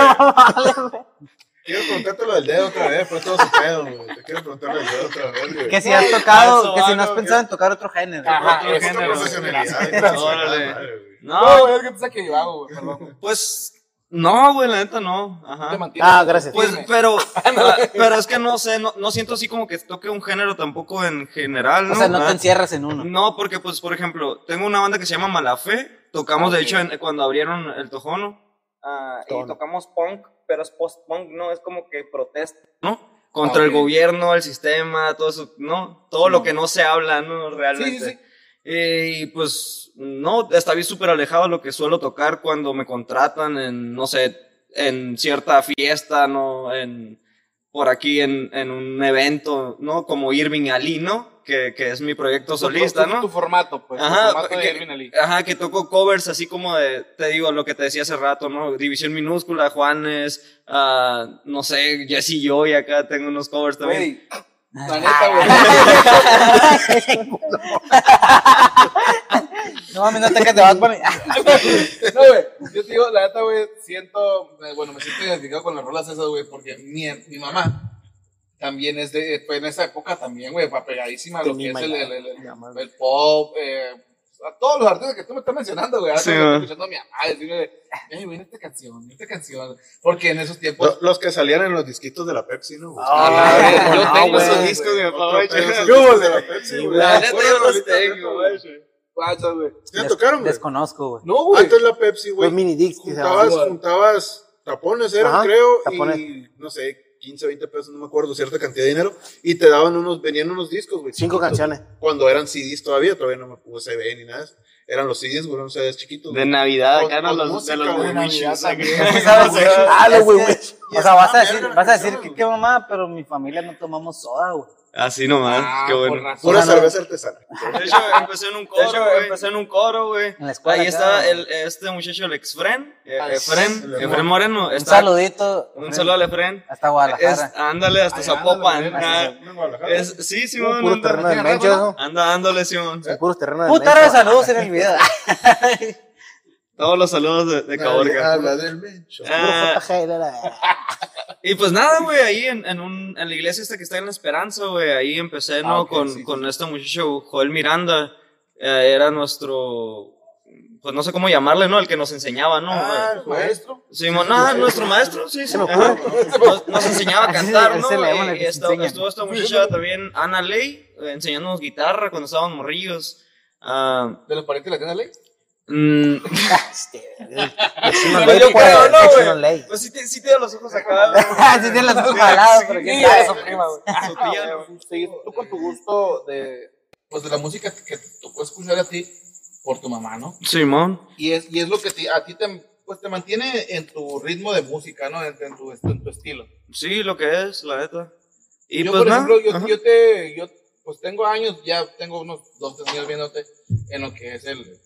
Quiero preguntarte lo del dedo otra vez, fue todo su pedo, güey. Te quiero preguntar lo del dedo otra vez, güey. Que si has tocado, que si no has pensado en tocar otro género. Ajá, Otro género. profesionalidad. Órale. No, güey, es que sabes que yo hago, güey, pues, no, güey, la neta no. Ajá. Ah, gracias. Pues, pero, ah, pero es que no sé, no, no siento así como que toque un género tampoco en general, ¿no? O sea, no Ah. te encierras en uno. No, porque, pues, por ejemplo, tengo una banda que se llama Malafé. Tocamos, de Ok. hecho, en- cuando abrieron el Tojono, Ah, y tocamos punk, pero es post-punk, no es como que protesta. ¿no? Contra el gobierno, el sistema, todo eso, ¿no? Todo lo que no se habla, ¿no? Realmente. Sí, sí, sí. Eh, y pues, no, está bien súper alejado de lo que suelo tocar cuando me contratan en, no sé, en cierta fiesta, ¿no? En, por aquí en, en un evento, ¿no? Como Irving Ali, ¿no? Que, que es mi proyecto solista, Tu- tu- ¿no? Tu formato, pues. Ajá, tu formato de que- Irving Ali. Ajá, que toco covers así como de, te digo, lo que te decía hace rato, ¿no? División Minúscula, Juanes, ah, no sé, Jesse Joy, acá tengo unos covers también. La neta, güey. No mames, no te que te vas por. No, güey. Yo te digo, la neta, güey, siento, eh, bueno, me siento identificado con las rolas esas, güey, porque mi, mi mamá también es de, fue en esa época también, güey, fue pegadísima a lo que es el, el, el- el pop, eh, a todos los artistas que tú me estás mencionando, güey. Ahora Sí, estoy escuchando a mi mamá decirle, eh, güey, esta canción, esta canción. Porque en esos tiempos. Lo- Los que salían en los disquitos de la Pepsi, ¿no? Ah, no, yo tengo güey. esos discos, güey, Otro papá, yo- de la Pepsi, güey. La neta Puras yo los tengo, güey. güey. Guacha, güey. ¿Sí te tocaron, güey? Desconozco, güey. No, Ah, güey. entonces la Pepsi, güey. Los mini se Juntabas, juntabas tapones, eran, creo, y no sé, 15, 20 pesos, no me acuerdo, cierta cantidad de dinero, y te daban unos, venían unos discos, güey. Cinco chiquitos, canciones. Cuando eran CDs todavía, todavía no me USB ni nada. Eran los CDs, güey, unos CDs chiquitos. De. Navidad, acá no con los música, de los de. Ah. O sea, vas a decir, vas a decir claro, que qué mamá, pero mi familia no tomamos soda, güey. Así nomás, Ah, qué bueno. Pura cerveza artesana. De hecho, empecé en un coro, güey. Empecé en un coro, güey. En la escuela Ahí está güey. el, este muchacho, el Exfren. eh, Ah, Efren, el Efren Moreno. Un Está, saludito. Un saludo al Efren. Hasta Es, Guadalajara. ándale hasta Ay, Zapopan. ándale, ah, es, sí, Simón. Puro anda, terreno de anda dándole, Simón. Son puros terrenos de mencho. saludos en el video. Todos los saludos de, de Caborca. Habla del mencho. Ah, y pues nada, güey, ahí en, en, un, en la iglesia esta que está en la Esperanza, güey, ahí empecé, ¿no? Ah, ok, con, sí, sí. con este muchacho, Joel Miranda. Eh, era nuestro, pues no sé cómo llamarle, ¿no? El que nos enseñaba, ¿no? Ah, el maestro. Simón, no, nuestro maestro, sí, sí. Nos, nos enseñaba a cantar, ¿no? Y se estuvo, estuvo esta muchacha también, Ana Ley, eh, enseñándonos guitarra cuando estábamos morrillos. Ah, ¿De los parientes de la ley? Mm, Este, pues, pues sí, te- sí tiene los ojos acá. Así tiene los ojos jalados, pero quién sabe su prima, güey. Sí, tú con tu gusto de, pues de la música que te tocó escuchar a ti por tu mamá, ¿no? Simón. Y es, y es lo que te- a ti te, pues te mantiene en tu ritmo de música, ¿no? En, en tu, en tu estilo. Sí, lo que es, la neta. Y yo, pues por ejemplo, yo, yo te, yo, pues tengo años, ya tengo unos dos, tres años viéndote en lo que es el,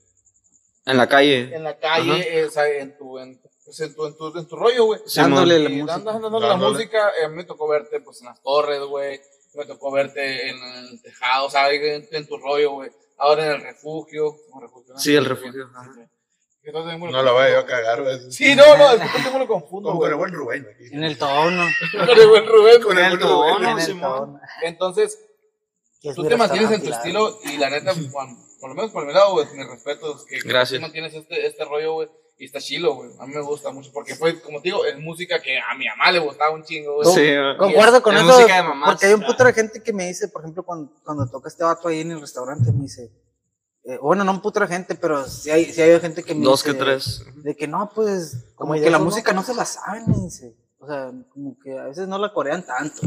En la calle. en la calle, es, en tu, en, pues en tu, en tu, en tu rollo, güey. Simón. Dándole la Y música. dando- dándole la Dándole. música, eh, a mí me tocó verte pues en las torres, güey. Me tocó verte en el tejado, o sea, en, en tu rollo, güey. Ahora en el refugio. ¿cómo refugio? Sí, el refugio, Sí, ajá. sí. Entonces, No la vaya yo a cagar, güey. Sí, no, no, es que me lo confundo, Como con el buen Rubén. aquí. En el tono. Con el buen Rubén. Con el buen Rubén. tono. En el Simón. tono. Entonces, tú te mantienes en tu estilo y la neta, Juan, por lo menos por mi lado, güey, mis respetos, que, que Gracias. tú mantienes este, este rollo, güey, y está chilo, güey. A mí me gusta mucho porque fue, como te digo, es música que a mi mamá le gustaba un chingo, güey. Sí, güey. Concuerdo con Es eso. música de mamás. Porque hay un puto de gente que me dice, por ejemplo, cuando, cuando toca este vato ahí en el restaurante, me dice. eh, bueno, no un puto de gente, pero sí hay, sí hay gente que me Dos dice. que tres. De que no, pues, como que la eso, ¿no? música no se la saben, me dice. O sea, como que a veces no la corean tanto.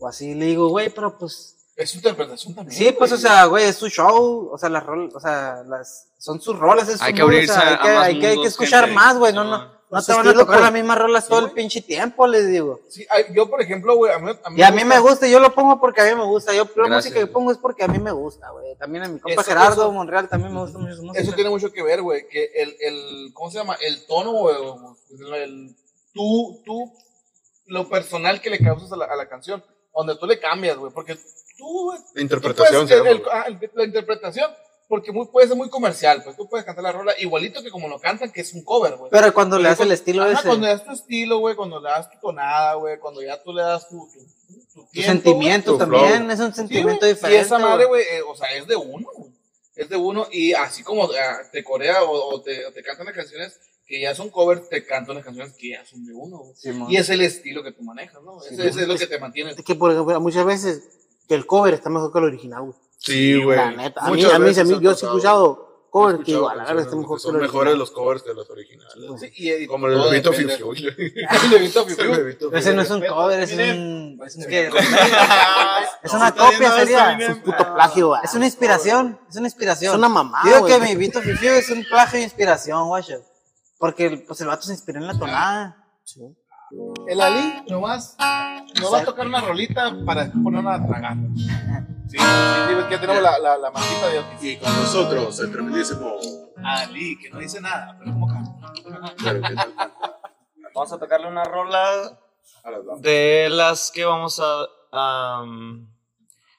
O así le digo, güey, pero pues. Es su interpretación también. Sí, pues, o güey. sea, güey, es su show. O sea, las rol, o sea, las, son sus rolas. Es su Hay que mood, o abrirse sea, hay que, más hay que, hay que escuchar gente. más, güey. No, Sí, no, no Su te van a tocar las mismas rolas todo el pinche tiempo, les digo. Sí, yo, por ejemplo, güey, a mí, a mí Y a mí me gusta, yo lo pongo porque a mí me gusta. Yo la Gracias. música que pongo es porque a mí me gusta, güey. También a mi compa Eso- Gerardo eso- Monreal también me gusta mucho su música. Eso tiene mucho que ver, güey, que el, el, ¿cómo se llama? El tono, güey, el- tú, tú, lo personal que le causas a la, a la canción, donde tú le cambias, güey, porque tú, La interpretación, tú puedes- el- ah, el- la interpretación, porque muy, puede ser muy comercial, pues tú puedes cantar la rola igualito que como lo cantan, que es un cover, güey. Pero cuando le das el estilo ajá, ese, cuando le das tu estilo, güey, cuando le das tu tonada, güey, cuando ya tú le das tu, tu, tu tu tiempo, sentimiento tu también flow. es un Sí, sentimiento güey. diferente. Y esa madre, güey. eh, o sea, es de uno, güey. Es de uno. Y así como ah, te corea o, o te, o te cantan las canciones que ya son covers, te cantan las canciones que ya son de uno, güey. Simón. Y es el estilo que tú manejas, ¿no? Ese, ese es lo que te mantiene. Es que, por ejemplo, muchas veces que el cover está mejor que el original, güey. Sí, güey. La neta. A mí, a mí, mí han yo sí he escuchado covers que digo, a la verdad está mejor que el Son mejores original. los covers que los originales. Sí, y, y Como el depende. Fiu Fiu. El Fiu Fiu. Ese no es un cover, es un. Es, Pues, es una copia, sería. Es un puto plagio, güey. Es una inspiración, es una inspiración. Es una mamá, Digo güey. que mi Vito Fifiu es un plagio de inspiración, guacho. Porque pues, el vato se inspiró en la tonada. El Ali nomás nos va a tocar una rolita para ponerla a tragar. Sí, sí, ya tenemos la, la, la marquita de Y con nosotros, el tremendísimo. Ali, que no dice nada, pero como canta. Vamos a tocarle una rola de las que vamos a, um,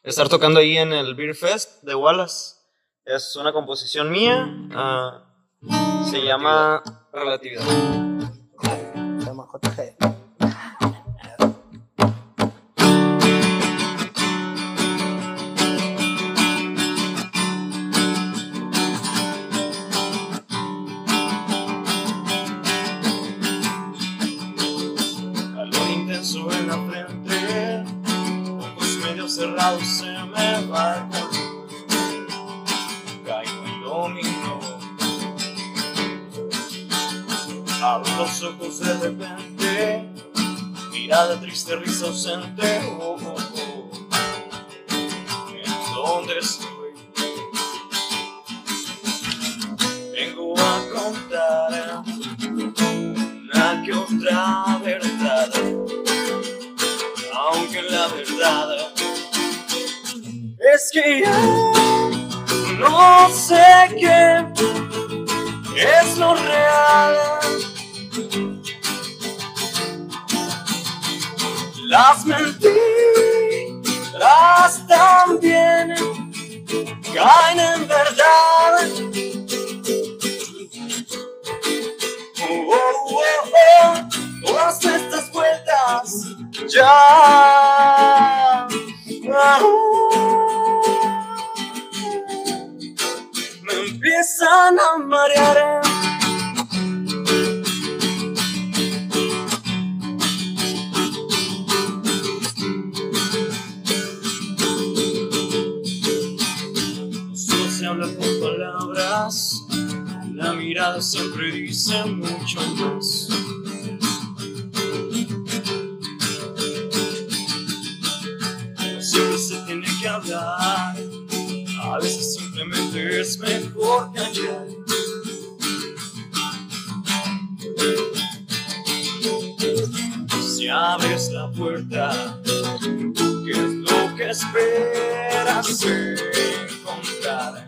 estar tocando ahí en el Beer Fest de Wallace. Es una composición mía. ah, se llama Relatividad. Se llama JG. Se me va el. Caigo en dominó. Abro los ojos de repente, mirada triste, risa ausente. Oh, oh, oh. ¿En dónde estoy? Vengo a contar una que otra que ya no sé qué es lo real. Las mentiras también caen en verdad. Oh, oh, oh, todas estas vueltas ya empiezan a marear. Solo se habla con palabras, la mirada siempre dice mucho más. Siempre se tiene que hablar, a veces simplemente es mejor callar. Si abres la puerta, ¿qué es lo que esperas encontrar?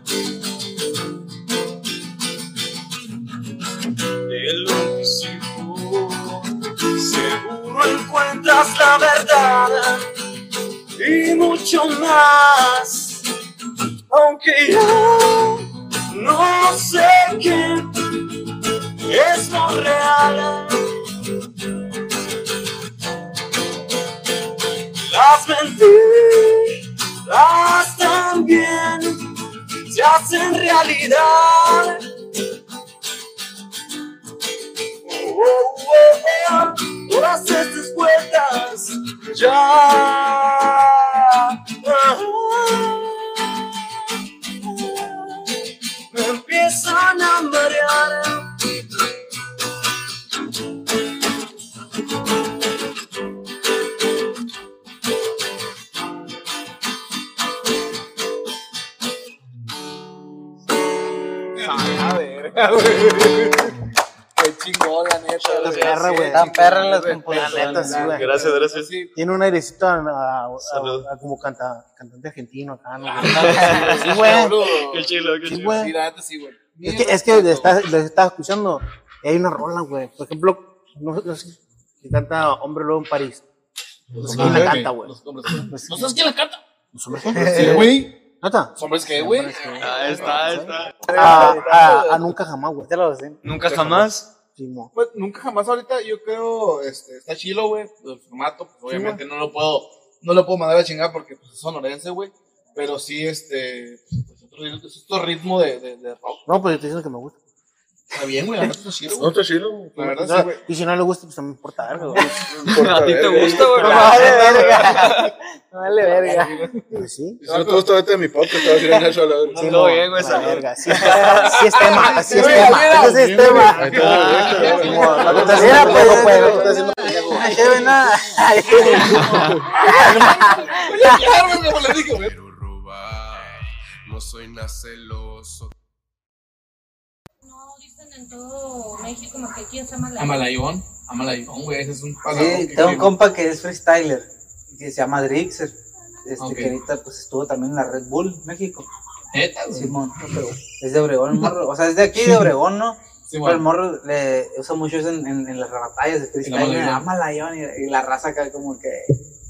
De lo anticipo, seguro encuentras la verdad y mucho más. Aunque yo no sé qué es lo real. Las mentiras también se hacen realidad. Oh, oh, oh, todas estas vueltas ya. Güey. Qué chingón, la neta. Las perras, güey. Tan perras las La composiciones. neta, sí, güey. Gracias, gracias. Tiene un airecito a, a- a- Salud. a- como canta, cantante argentino acá, ¿no? Sí, güey. Qué chilo, qué Sí, chilo. güey. Sí, la neta sí, güey. Es que, es que le estás, escuchando y hay una rola, güey. Por ejemplo, no, no sé, que canta Hombre Lobo en París. No sé quién la canta, güey. Los hombres. ¿No sabes quién la canta? ¿Los hombres qué? Sí, güey. ¿Los hombres qué, güey? Ahí está, ahí está. A, a, a Nunca Jamás, güey. Ya lo sé. Nunca jamás. Sí, mo. Pues nunca jamás ahorita, yo creo, este, está chilo, güey, el formato, pues obviamente no lo puedo, no lo puedo mandar a chingar porque pues, es sonorense, güey, pero sí, este, pues, otro, es otro ritmo de, de, de rock, No, pues yo te diciendo que me gusta. Está bien, güey, la neta está chido, No, güey, está chilo. la verdad No, sí, güey. y si no le gusta, pues no me importa algo, güey. A ti te gusta, güey. Vale, verga. Vale, verga. Pues sí. Si no te gusta, vete a mi podcast, te voy a decir en Nacho a la verga. Sí, mo, bien, güey, la salud. verga. Sí, está- sí es tema, así es Güey, tema. Ese es tema. Sí, güey. Mira, haciendo, pues, pues, eh, lo que estás haciendo, pendejo. Una chévere, nada. Oye, claro, güey, como le dije, güey. No soy nada celoso. Todo México, como que aquí es Amalayón. Amalayón, Amalayón, güey, ese es un Sí, que tengo un compa que es freestyler, que se llama Drixer. Este, que ahorita pues estuvo también en la Red Bull, México. Neta, güey. Simón. Es de Obregón, el morro. O sea, es de aquí de Obregón, ¿no? Sí, Pero el morro le usa mucho eso en, en, en las batallas de freestyle. Amalayón. Y, y la raza acá como que.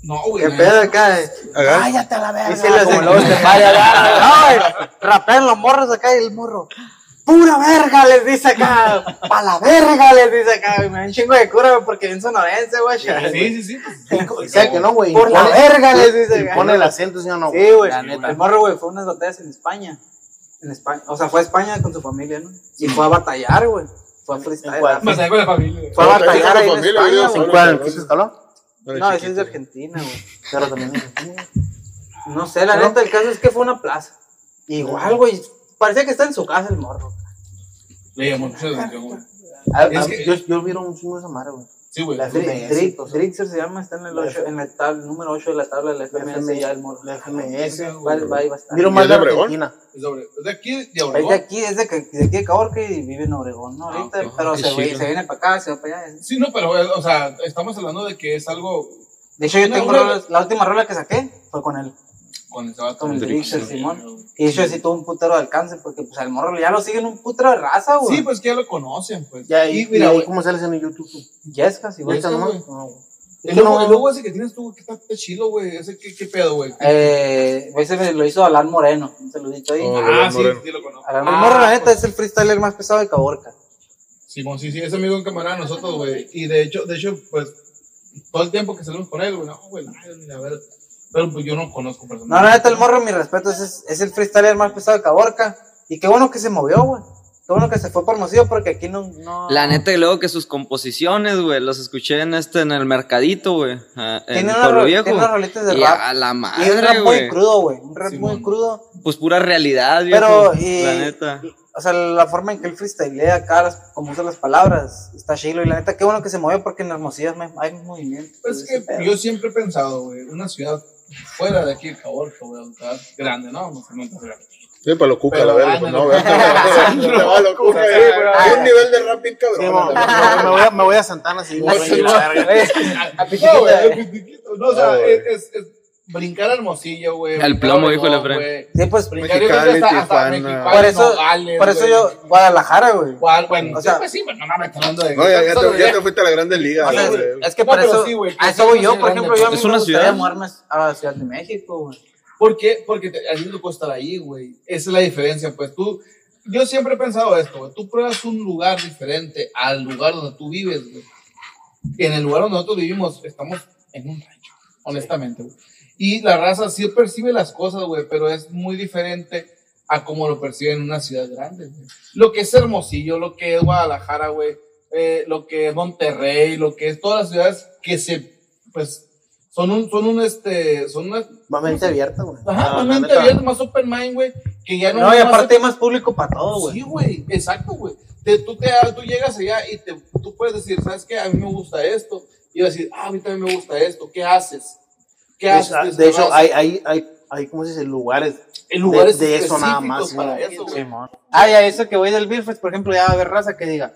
No, güey. ¿Qué no. pedo acá? eh? Cállate a la verga. Y se los los este No, rapean los morros acá y el morro. Pura verga les dice acá. Pa' la verga les dice acá. Y me da un chingo de cura porque bien sonorense, güey. Sí, sí, sí. O sea, que no, güey. Por la verga les dice acá. Pone el acento, ¿sí o no? Sí, güey. La neta. El morro, güey, fue a unas batallas en España. En España. O sea, fue a España con su familia, ¿no? Y fue a batallar, güey. Fue a freestyle. con la familia. Fue a batallar ahí en familia, España. ¿En cuál? ¿En qué escalón? No, ese es de Argentina, güey. Pero también. No sé, la neta, el caso es que fue una plaza. Igual, güey. Parecía que está en su casa el morro. Le llamó mucho la atención, güey. Ah, Es ah, que- yo, yo vieron un chingo de esa madre, güey. Sí, güey. La Drixer se llama, está en el, ocho- en el tab- número 8 de la tabla de la FMS ya el. La FMS. Va, va, estar. Miro ¿Y más es de Obregón? Argentina. Es de- aquí, de Es de Obregón. aquí, es de, que- de aquí de Caborca y vive en Obregón, ¿no? Ah, Ahorita, pero se, viene para acá, se va para allá. Sí, no, pero, güey, o sea, estamos hablando de que es algo De hecho, yo tengo la última rola que saqué fue con él, con ese vato. con el Drixer, Simón. Y hecho, sí tuvo un putero de alcance, porque pues al morro ya lo siguen un putero de raza, güey. Sí, pues que ya lo conocen, pues. Ya, y y, mira, y cómo sales en el YouTube. Jessica, sí, güey. ¿no? güey. No, güey. el logo, el logo ese que tienes tú, que está, está chilo, güey. Ese, ¿qué, qué pedo, güey? Eh, ese me lo hizo Alan Moreno, un saludito ahí. Oh, ah, Alan sí, sí lo conozco. Alan Ah, Moreno, la neta, es el freestyler más pesado de Caborca. Simón, sí, sí, es amigo en camarada de nosotros, güey. Y de hecho, de hecho, pues, todo el tiempo que salimos con él, güey, no, güey, ay, mira, a ver. Pero pues yo no conozco No, personalmente. la neta, el morro, mi respeto, es, es, es el freestyler más pesado de Caborca. Y qué bueno que se movió, güey. Qué bueno que se fue por Mocillo, porque aquí no. no... La neta, y luego que sus composiciones, güey, los escuché en este, en el mercadito, güey. ah, En Tiene, una, Pueblo Viejo. tiene unas rolitas de Y rap. a la y un rap madre, muy güey. crudo, güey. Un rap Simón. muy crudo. Pues pura realidad, viejo. Pero, y, La neta. o sea, la forma en que él freestylea acá, las- como usa las palabras, está chilo. Y la neta, qué bueno que se movió porque en Hermosillo hay, hay movimiento. Pues es que pedo. yo siempre he pensado, güey, una ciudad fuera de aquí de Caborca, una ciudad grande, ¿no? No sé, no sé. Sí, para lo cuca, Pero la verga, no, va Hay un nivel de rap bien Sí, cabrón. me, voy a, Santana verga. A eh. el no, o sea, es brincar a Hermosillo, güey. Al plomo, dijo Efraín. güey. Sí, pues, Brincar, Mexicali, hasta, hasta. Mexicali, por eso, Nogales, por eso yo, Guadalajara, güey. Guau, Bueno, O sea- sí, pues sí, pero no mames, está hablando de. No, ya, ya, te, ya te fuiste a la grande liga. O sea, güey. es que No, por eso, sí, güey, a que eso voy yo, por ejemplo, yo a mí Es me una gustaría ciudad. mudarme a la Ciudad de México, güey. ¿Por qué? Porque te, a ti te tocó estar ahí, güey. Esa es la diferencia, pues tú. Yo siempre he pensado esto, güey. Tú pruebas un lugar diferente al lugar donde tú vives, güey. En el lugar donde nosotros vivimos, estamos en un rancho, honestamente, güey. Y la raza sí percibe las cosas, güey, pero es muy diferente a cómo lo percibe en una ciudad grande, güey. Lo que es Hermosillo, lo que es Guadalajara, güey, eh, lo que es Monterrey, lo que es todas las ciudades que se, pues, son un, son un, este, son una, Más mente abierta, güey. Ajá, Ah, más mente abierta, más open mind, güey. Que ya no. No, y aparte hay más público para todo, güey. Sí, güey, exacto, güey. Tú, te, tú llegas allá y te, tú puedes decir, ¿sabes qué? A mí me gusta esto. Y vas a decir, ah, a mí también me gusta esto. ¿Qué haces? ¿Qué De haces? hecho, de hay, hay, hay, hay, ¿cómo se dice? Lugares. En lugares de, de eso nada más. para güey. eso. Ah, y a eso que voy del Beer Fest, por ejemplo, ya va a haber raza que diga,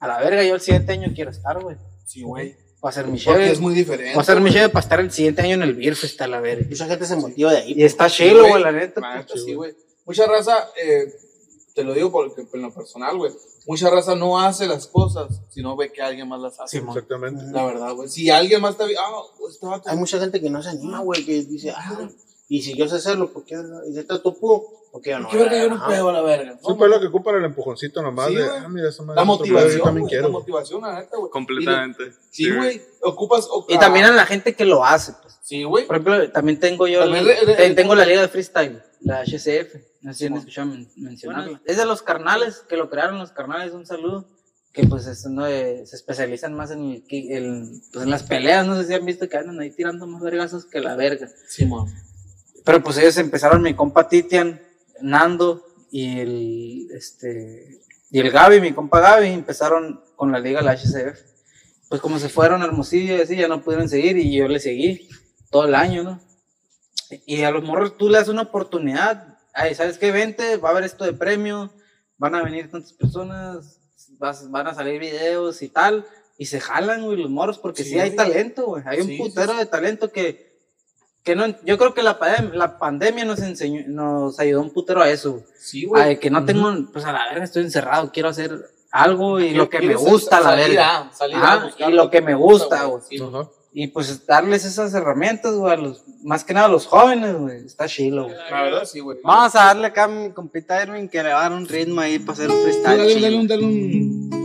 a la verga, yo el siguiente año quiero estar, güey. Sí, güey. Va a ser mi Porque cheve. es muy diferente. Va a ser mi cheve para estar el siguiente año en el Beer Fest, a la verga. Mucha gente se motiva de ahí. Y está Sí, chilo, güey. güey, la neta. La neta, sí, güey. Mucha raza, eh, te lo digo porque en lo personal, güey. Mucha raza no hace las cosas si no ve que alguien más las hace. Exactamente. La verdad, güey. Si alguien más está vi- ah, vato- Hay mucha gente que no se anima, güey, que dice, ah, y si yo sé hacerlo, ¿por qué? Y si esto tú pudo, ¿por qué yo no? ¿Qué verga yo no puedo la verga? Sí, pues lo que ocupan el empujoncito nomás Sí, de, ah, mira, esa madre La yo motivación, también güey, quiero. la motivación, la neta, güey. Completamente. Sí, güey. Ocupas. Y también a la gente que lo hace, pues. Sí, güey. Por ejemplo, también tengo yo, También el- te- tengo la liga de freestyle, la HCF. No sé si han escuchado men- mencionarla. Es de los carnales, que lo crearon los carnales, un saludo. Que pues es uno de- se especializan más en, el, pues, en las peleas. No sé si han visto que andan ahí tirando más vergazos que la verga. Simón. Pero pues ellos empezaron, mi compa Titian, Nando y el, este, y el Gaby, mi compa Gaby, empezaron con la liga, la HCF. Pues como se fueron a Hermosillo y así, ya no pudieron seguir y yo le seguí todo el año, ¿no? Y a los morros tú le das una oportunidad. Ay, ¿sabes qué? Vente, va a haber esto de premio, van a venir tantas personas, vas- van a salir videos y tal. Y se jalan, güey, los morros, porque sí, Sí, hay talento, güey. Hay un Sí, putero sí. de talento que, que no, yo creo que la, la pandemia nos enseñó, nos ayudó un putero a eso, güey. Sí, güey. Ay, que no tengo, pues a la verga estoy encerrado, quiero hacer algo y lo que me gusta, la verga. a- a y lo que me gusta, güey. Y pues darles esas herramientas, güey, a los, más que nada a los jóvenes, güey. Está chilo, güey. La verdad, sí, güey. Vamos a darle acá a mi compita Erwin que le va a dar un ritmo ahí para hacer un freestyle. dale, dale un, dale un.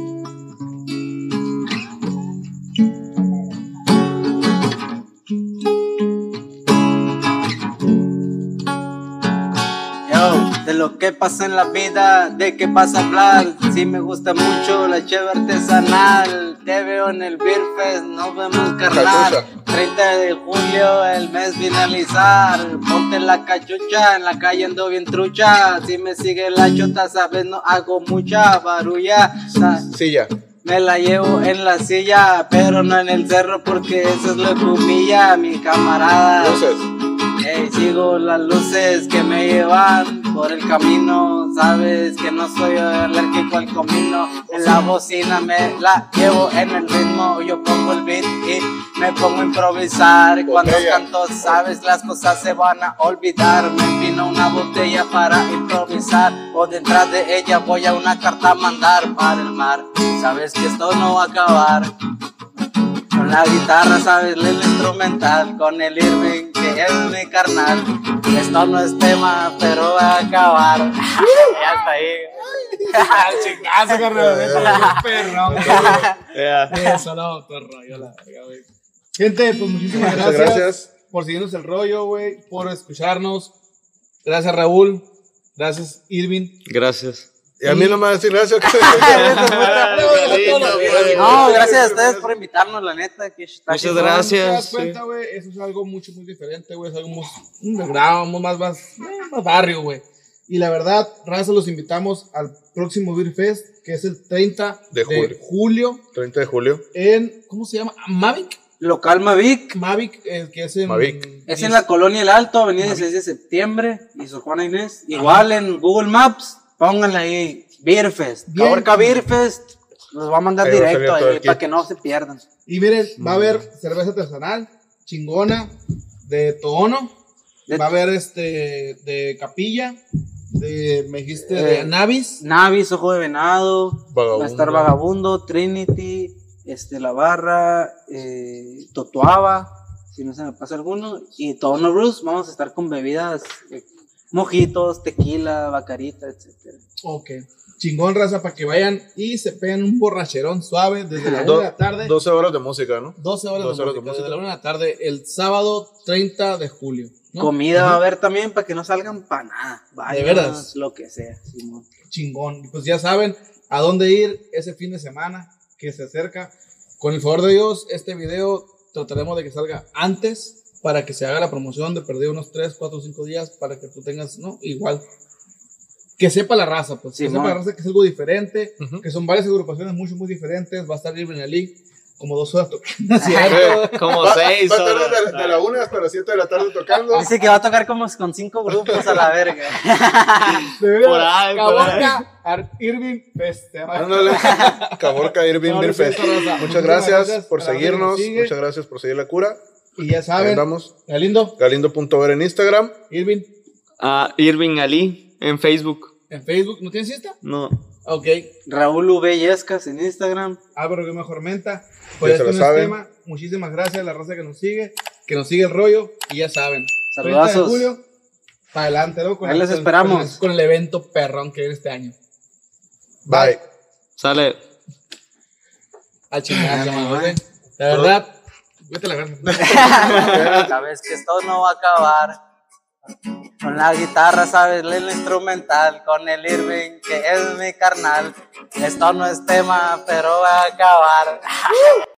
De lo que pasa en la vida, de qué vas a hablar. Sí me gusta mucho la cheve artesanal. Te veo en el Beer Fest, nos vemos carnal. Cachucha. 30 de julio, el mes finalizar. Ponte la cachucha, en la calle ando bien trucha. Si me sigue la chota, sabes, no hago mucha barulla. Silla. Me la llevo en la silla, pero no en el cerro porque eso es lo que humilla a mi camarada. Luces. Sigo las luces que me llevan por el camino. Sabes que no soy alérgico al comino. En la bocina me la llevo en el ritmo. Yo pongo el beat y me pongo a improvisar. Cuando canto, sabes, las cosas se van a olvidar. Me empino una botella para improvisar. O detrás de ella voy a una carta a mandar para el mar. Sabes que esto no va a acabar. Con la guitarra, sabes, el instrumental, con el Irving, es mi carnal. Esto no es tema, pero va a acabar. ya está ahí. Chingazo, carnal. Perrón. Ya. Eso no, tu rollo, la verga, güey. Gente, pues muchísimas gracias, gracias. por seguirnos el rollo, güey, por escucharnos. Gracias, Raúl. Gracias, Irving. Gracias. Y a mí no me va a decir gracias. No, gracias a ustedes por invitarnos, la neta. que está Muchas chingón. ¿Te das gracias. cuenta, güey? Eso es algo mucho, muy diferente, güey. Es algo más underground, más, más, eh, más barrio, güey. Y la verdad, raza, los invitamos al próximo Beer Fest, que es el 30 De julio. julio 30 de julio. en, ¿cómo se llama? Mavic. Local Mavic. Mavic, eh, que es en... Mavic. Es en la colonia El Alto, avenida 16 de septiembre. Y Sor Juana Inés. Igual en Google Maps, pónganle ahí Beer Fest. Bien. Caborca Beer Fest. Los va a mandar Ahí a directo ahí para que no se pierdan. Y miren, va a haber cerveza artesanal, chingona, de Tono. De- Va a haber este, de Capilla, de, me dijiste, de Eh, Navis. Navis, Ojo de Venado. Va a estar Vagabundo, Trinity, este, La Barra, eh, Totoaba, si no se me pasa alguno, y Tono Bruce. Vamos a estar con bebidas, eh, mojitos, tequila, bacarita, etcétera. Ok. Chingón, raza, para que vayan y se peguen un borracherón suave desde la 1 Do- de la tarde. 12 horas de música, ¿no? 12 horas, 12 de, horas de música, música. desde la 1 de la tarde, el sábado 30 de julio. ¿no? Comida va a haber también para que no salgan para nada. Váyanos, veras? Lo que sea. Simón. Chingón. Pues ya saben a dónde ir ese fin de semana que se acerca. Con el favor de Dios, este video trataremos de que salga antes para que se haga la promoción de perder unos 3, 4, 5 días para que tú tengas, ¿no? Igual. Que sepa la raza, pues. que Simón. sepa la raza que es algo diferente, Ujú. que son varias agrupaciones mucho, muy diferentes. Va a estar Irving Ali como dos horas tocando. ¿cierto? Como Va, seis va a estar de, de la 1 hasta las 7 de la tarde tocando. Dice que va a tocar como con cinco grupos a la verga. Por ahí, por Caborca, Irving Fest. Ándale. Caborca Irving No, Beer Fest. Muchas gracias gracias por la que seguirnos. Muchas gracias por seguir la cura. Y ya saben, andamos. Galindo, Galindo.ver en Instagram. Irving, Ah, Irving Ali en Facebook. en Facebook. ¿No tienes Insta? No. Ok. Raúl V. Yescas en Instagram. Álvaro que mejor menta. Ya Pues se este lo no es saben. tema. Muchísimas gracias a la raza que nos sigue, que nos sigue el rollo. Y ya saben. 30 de Saludazos. julio, para adelante, ¿no? Con Ahí el- les esperamos. Con el, con el evento perrón que viene este año. Bye. Sale. Al chingada, güey. La verdad, Sabes que esto no va a acabar. Con la guitarra, sabes, el instrumental. Con el Irving, que es mi carnal. Esto no es tema, pero va a acabar.